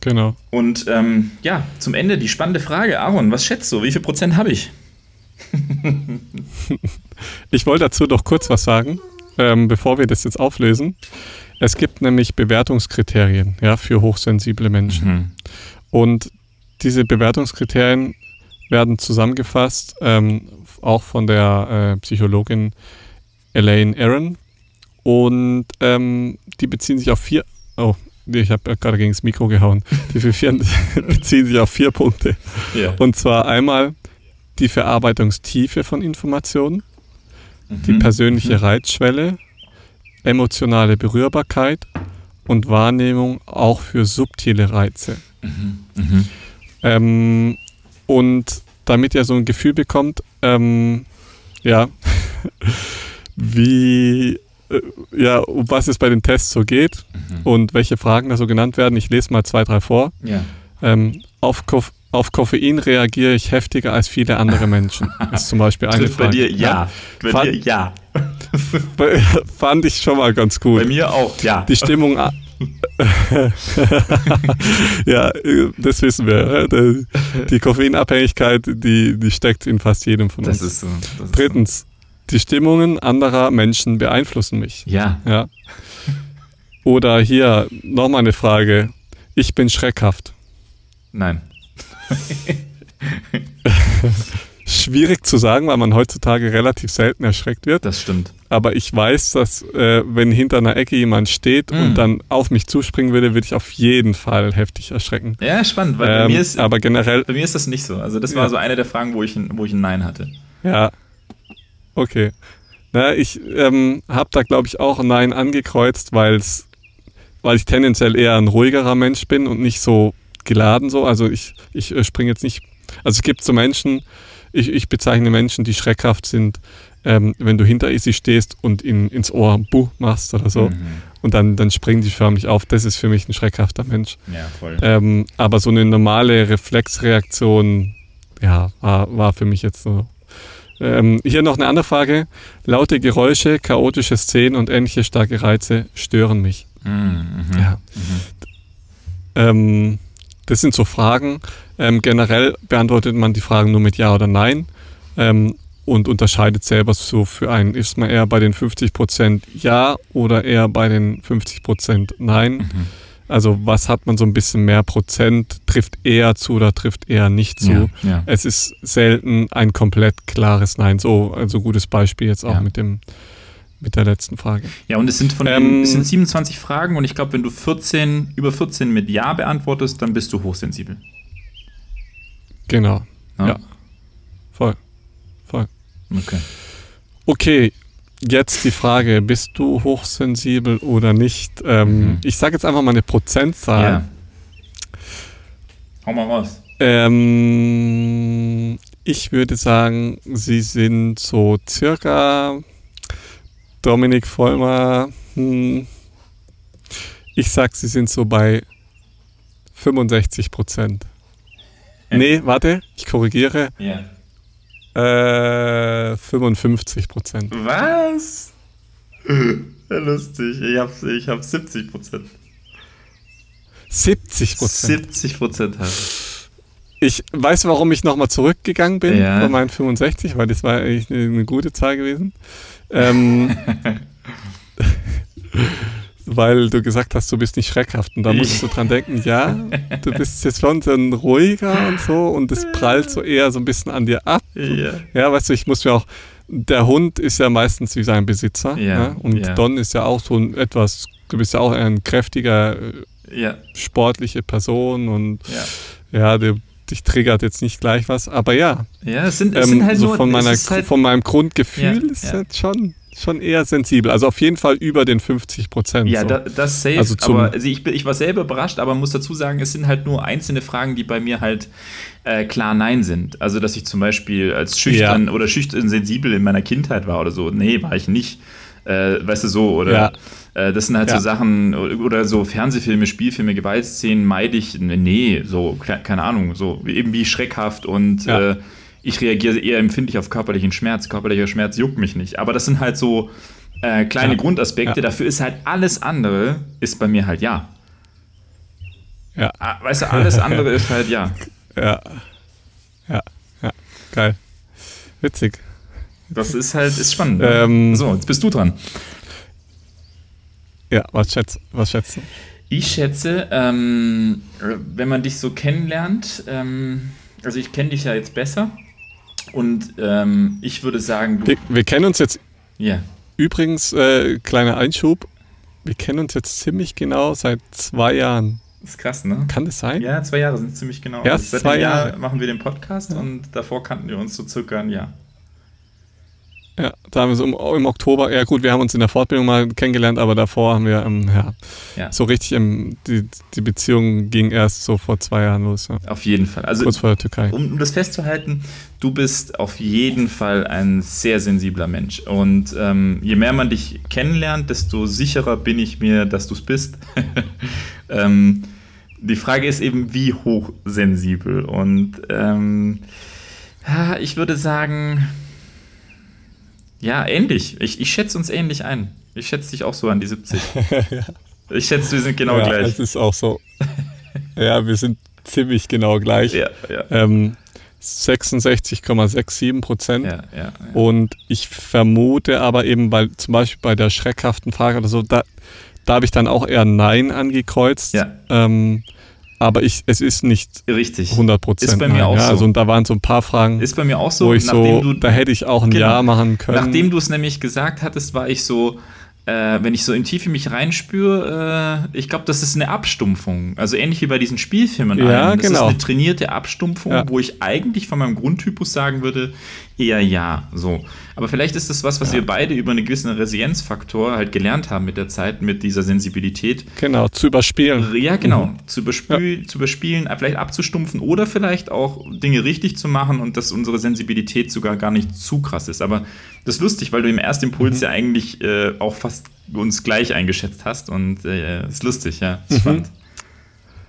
Genau. Und ähm, ja, zum Ende die spannende Frage, Aaron, was schätzt du? Wie viel Prozent habe ich? ich wollte dazu doch kurz was sagen ähm, bevor wir das jetzt auflösen. Es gibt nämlich Bewertungskriterien ja, für hochsensible Menschen. Mhm. Und diese Bewertungskriterien werden zusammengefasst, ähm, auch von der äh, Psychologin Elaine Aaron. Und ähm, die beziehen sich auf vier. Oh, ich habe gerade gegen das Mikro gehauen. Die vier, beziehen sich auf vier Punkte. Ja. Und zwar einmal die Verarbeitungstiefe von Informationen die mhm. persönliche mhm. Reizschwelle, emotionale Berührbarkeit und Wahrnehmung auch für subtile Reize. Mhm. Mhm. Ähm, und damit ihr so ein Gefühl bekommt, ähm, ja, wie, äh, ja, um was es bei den Tests so geht mhm. und welche Fragen da so genannt werden. Ich lese mal zwei, drei vor. Ja. Ähm, auf, auf Koffein reagiere ich heftiger als viele andere Menschen. Das ist zum Beispiel eine Frage. Bei dir ja. Bei fand, dir ja. fand ich schon mal ganz gut. Bei mir auch, ja. Die Stimmung. ja, das wissen wir. Die Koffeinabhängigkeit, die, die steckt in fast jedem von uns. Das ist so. Das Drittens, so. die Stimmungen anderer Menschen beeinflussen mich. Ja. ja. Oder hier nochmal eine Frage. Ich bin schreckhaft. Nein. Schwierig zu sagen, weil man heutzutage relativ selten erschreckt wird. Das stimmt. Aber ich weiß, dass äh, wenn hinter einer Ecke jemand steht mm. und dann auf mich zuspringen würde, würde ich auf jeden Fall heftig erschrecken. Ja, spannend, weil ähm, bei mir ist aber generell bei mir ist das nicht so. Also das war ja. so eine der Fragen, wo ich ein, wo ich ein Nein hatte. Ja. Okay. Na, ich ähm, habe da glaube ich auch ein Nein angekreuzt, weil's, weil ich tendenziell eher ein ruhigerer Mensch bin und nicht so geladen so. Also ich, ich äh, springe jetzt nicht. Also es gibt so Menschen, ich, ich bezeichne Menschen, die schreckhaft sind, ähm, wenn du hinter sie stehst und in, ins Ohr Buh machst oder so. Mhm. Und dann, dann springen die förmlich auf. Das ist für mich ein schreckhafter Mensch. Ja, voll. Ähm, aber so eine normale Reflexreaktion, ja, war, war für mich jetzt so. Ähm, hier noch eine andere Frage. Laute Geräusche, chaotische Szenen und ähnliche starke Reize stören mich. Mhm. mhm ja. Mhm. Ähm, das sind so Fragen. Ähm, generell beantwortet man die Fragen nur mit Ja oder Nein ähm, und unterscheidet selber so für einen. Ist man eher bei den 50% Ja oder eher bei den 50% Nein? Mhm. Also was hat man so ein bisschen mehr Prozent, trifft eher zu oder trifft eher nicht zu. Ja, ja. Es ist selten ein komplett klares Nein. So, also gutes Beispiel jetzt auch ja. mit dem mit der letzten Frage. Ja, und es sind von ähm, es sind 27 Fragen und ich glaube, wenn du 14, über 14 mit Ja beantwortest, dann bist du hochsensibel. Genau. Ja. ja. Voll. Voll. Okay. Okay, jetzt die Frage, bist du hochsensibel oder nicht? Ähm, mhm. Ich sage jetzt einfach mal eine Prozentzahl. Ja. Hau mal raus. Ähm, ich würde sagen, sie sind so circa Dominik Vollmer, hm, ich sag, sie sind so bei 65 Prozent. Nee, warte, ich korrigiere. Ja. Äh, 55 Prozent. Was? Lustig, ich habe ich hab 70 Prozent. 70 Prozent? 70 Prozent habe ich. weiß, warum ich nochmal zurückgegangen bin ja. von meinen 65, weil das war eigentlich eine, eine gute Zahl gewesen. Ähm, weil du gesagt hast, du bist nicht schreckhaft. Und da musst du dran denken, ja, du bist jetzt schon so ein ruhiger und so und es prallt so eher so ein bisschen an dir ab. Ja, ja weißt du, ich muss mir auch, der Hund ist ja meistens wie sein Besitzer. Ja, ne? Und ja. Don ist ja auch so ein etwas, du bist ja auch ein kräftiger, ja. sportliche Person und ja, du, dich triggert jetzt nicht gleich was, aber ja. Ja, es sind, es ähm, sind halt so von, meiner, halt, von meinem Grundgefühl ist halt schon, schon eher sensibel. Also auf jeden Fall über den 50 Prozent. Ja, so. da, das safe. Also aber also ich, ich war selber überrascht, aber muss dazu sagen, es sind halt nur einzelne Fragen, die bei mir halt äh, klar Nein sind. Also, dass ich zum Beispiel als schüchtern ja. oder schüchtern sensibel in meiner Kindheit war oder so. Nee, war ich nicht. Äh, weißt du so, oder? Ja Äh, das sind halt ja. so Sachen, oder so Fernsehfilme, Spielfilme, Gewaltszenen meide ich, nee, so, keine Ahnung, so eben wie schreckhaft und ja. äh, ich reagiere eher empfindlich auf körperlichen Schmerz. Körperlicher Schmerz juckt mich nicht. Aber das sind halt so äh, kleine ja. Grundaspekte. Dafür ist halt alles andere, ist bei mir halt ja. Ja. Ah, weißt du, alles andere ist halt ja. Ja. Ja. Ja. Geil. Witzig. Das ist halt, ist spannend. Ne? Ähm, so, jetzt bist du dran. Ja, was schätzt, was schätzt du? Ich schätze, ähm, wenn man dich so kennenlernt, ähm, also ich kenne dich ja jetzt besser und ähm, ich würde sagen, wir, wir, kennen uns jetzt. Ja. Übrigens, äh, kleiner Einschub, wir kennen uns jetzt ziemlich genau seit zwei Jahren. Das ist krass, ne? Kann das sein? Ja, zwei Jahre sind ziemlich genau. Erst also seit zwei Jahre machen wir den Podcast ja. und davor kannten wir uns so circa ein Jahr. Ja, da haben wir so im, im, Oktober, ja gut, wir haben uns in der Fortbildung mal kennengelernt, aber davor haben wir, ähm, ja, ja, so richtig, im, die, die Beziehung ging erst so vor zwei Jahren los. Ja. Auf jeden Fall. Also, Kurz vor der Türkei. Um, um, das festzuhalten, du bist auf jeden Fall ein sehr sensibler Mensch. Und ähm, je mehr man dich kennenlernt, desto sicherer bin ich mir, dass du es bist. ähm, die Frage ist eben, wie hochsensibel. Und ähm, ich würde sagen, ja, ähnlich. Ich, ich schätze uns ähnlich ein. Ich schätze dich auch so an die 70. ja. Ich schätze, wir sind genau ja, gleich. Es ist auch so. ja, wir sind ziemlich genau gleich. Ja, ja. Ähm, 66,67 Prozent. Ja, ja, ja. Und ich vermute aber eben, weil zum Beispiel bei der schreckhaften Frage oder so, da, da habe ich dann auch eher Nein angekreuzt. Ja. Ähm, aber ich, es ist nicht richtig 100 Prozent. Ist bei mir auch ja, so. Also, und da waren so ein paar Fragen. Ist bei mir auch so. Wo ich so, du, da hätte ich auch ein genau, Ja machen können. Nachdem du es nämlich gesagt hattest, war ich so, äh, wenn ich so in Tiefe mich reinspüre, äh, ich glaube, das ist eine Abstumpfung. Also ähnlich wie bei diesen Spielfilmen. Ja, das genau. ist eine trainierte Abstumpfung, ja. wo ich eigentlich von meinem Grundtypus sagen würde, eher ja. So. Aber vielleicht ist das was, was ja. wir beide über einen gewissen Resilienzfaktor halt gelernt haben mit der Zeit, mit dieser Sensibilität. Genau, zu überspielen. Ja, genau. Mhm. Zu, überspiel, ja. zu überspielen, vielleicht abzustumpfen oder vielleicht auch Dinge richtig zu machen und dass unsere Sensibilität sogar gar nicht zu krass ist. Aber das ist lustig, weil du im ersten Impuls mhm. ja eigentlich äh, auch fast uns gleich eingeschätzt hast und äh, ist lustig, ja. Ist mhm. spannend.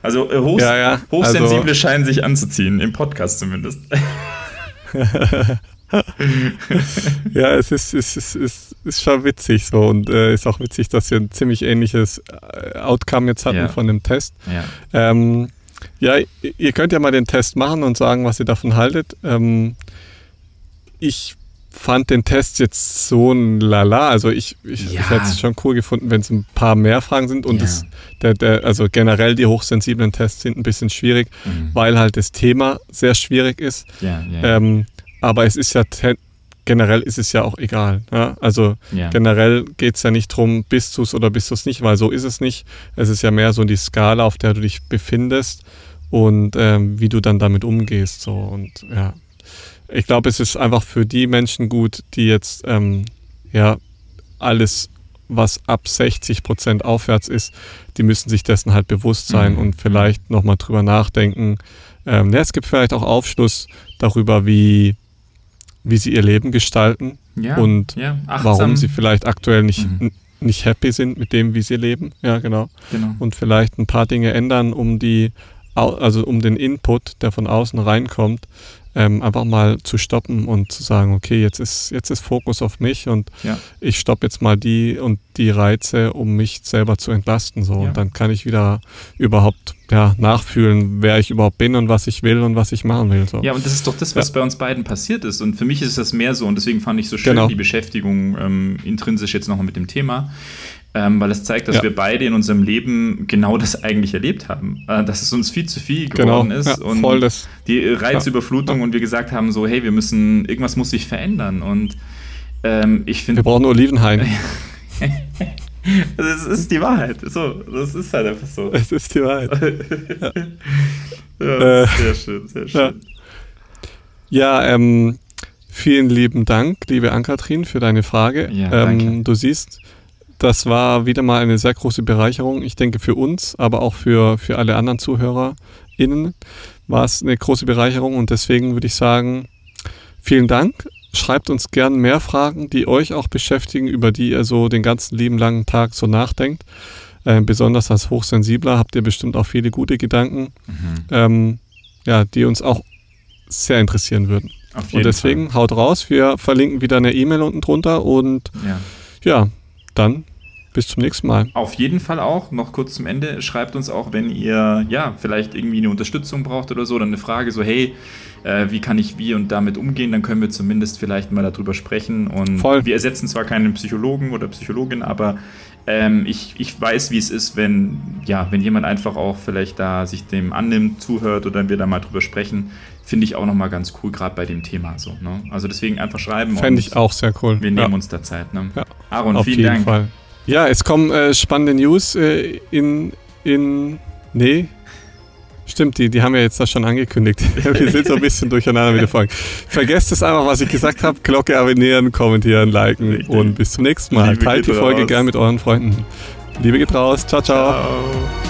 Also äh, hochs ja, ja. Hochsensible also, scheinen sich anzuziehen, im Podcast zumindest. ja, es ist, es, ist, es ist schon witzig so und äh, ist auch witzig, dass wir ein ziemlich ähnliches äh, Outcome jetzt hatten ja. von dem Test. Ja. Ähm, ja, ihr könnt ja mal den Test machen und sagen, was ihr davon haltet. Ähm, ich fand den Test jetzt so ein Lala. Also ich, ich, ja. ich hätte es schon cool gefunden, wenn es ein paar mehr Fragen sind. Und ja. das, der, der, also generell die hochsensiblen Tests sind ein bisschen schwierig, mhm. weil halt das Thema sehr schwierig ist. Ja, ähm, aber es ist ja generell ist es ja auch egal. Ja? Also ja. generell geht es ja nicht darum, bist du es oder bist du es nicht, weil so ist es nicht. Es ist ja mehr so die Skala, auf der du dich befindest und ähm, wie du dann damit umgehst. So und ja, ich glaube, es ist einfach für die Menschen gut, die jetzt ähm, ja alles was ab 60 Prozent aufwärts ist, die müssen sich dessen halt bewusst sein mhm. und vielleicht nochmal drüber nachdenken. Ähm, ja, es gibt vielleicht auch Aufschluss darüber, wie wie sie ihr Leben gestalten ja, und ja, warum sie vielleicht aktuell nicht, mhm. nicht happy sind mit dem, wie sie leben. Ja, genau. genau. Und vielleicht ein paar Dinge ändern, um die, also um den Input, der von außen reinkommt, ähm, einfach mal zu stoppen und zu sagen, okay, jetzt ist, jetzt ist Fokus auf mich und ja. ich stoppe jetzt mal die und die Reize, um mich selber zu entlasten. So. Ja. Und dann kann ich wieder überhaupt ja, nachfühlen, wer ich überhaupt bin und was ich will und was ich machen will. So. Ja, und das ist doch das, was ja. bei uns beiden passiert ist. Und für mich ist das mehr so, und deswegen fand ich so schön genau. die Beschäftigung ähm, intrinsisch jetzt nochmal mit dem Thema ähm, weil es zeigt, dass ja. wir beide in unserem Leben genau das eigentlich erlebt haben. Äh, dass es uns viel zu viel genau. geworden genau. ist ja, und voll das. die Reizüberflutung ja. und wir gesagt haben, so, hey, wir müssen, irgendwas muss sich verändern. Und ähm, ich finde. Wir brauchen Olivenhain. Das ist die Wahrheit. So, das ist halt einfach so. Es ist die Wahrheit. ja, äh, sehr schön, sehr schön. Ja, ja ähm, vielen lieben Dank, liebe Ankatrin, für deine Frage. Ja, ähm, du siehst, das war wieder mal eine sehr große Bereicherung. Ich denke für uns, aber auch für, für alle anderen ZuhörerInnen war es eine große Bereicherung und deswegen würde ich sagen, vielen Dank. schreibt uns gern mehr Fragen, die euch auch beschäftigen, über die ihr so den ganzen lieben langen Tag so nachdenkt. Äh, besonders als Hochsensibler habt ihr bestimmt auch viele gute Gedanken, mhm. ähm, ja, die uns auch sehr interessieren würden. und deswegen Fall. haut raus. Wir verlinken wieder eine E-Mail unten drunter und ja, ja dann bis zum nächsten Mal. Auf jeden Fall auch, noch kurz zum Ende, schreibt uns auch, wenn ihr ja vielleicht irgendwie eine Unterstützung braucht oder so, oder eine Frage so, hey, äh, wie kann ich wie und damit umgehen, dann können wir zumindest vielleicht mal darüber sprechen. Und Voll. wir ersetzen zwar keinen Psychologen oder Psychologin, aber ähm, ich, ich weiß, wie es ist, wenn, ja, wenn jemand einfach auch vielleicht da sich dem annimmt, zuhört oder wir da mal drüber sprechen, finde ich auch nochmal ganz cool, gerade bei dem Thema so. Ne? Also deswegen einfach schreiben. Fände ich auch sehr cool. Wir nehmen ja. uns da Zeit. Ne? Ja. Aaron, Auf vielen jeden Dank. Fall. Ja, es kommen äh, spannende News äh, in, in, nee, Stimmt, die, die haben wir jetzt da schon angekündigt. Wir sind so ein bisschen durcheinander mit der Folge. Vergesst es einfach, was ich gesagt habe. Glocke abonnieren, kommentieren, liken Richtig. und bis zum nächsten Mal. Liebe Teilt die Folge raus. gern mit euren Freunden. Liebe geht raus. ciao. ciao. ciao.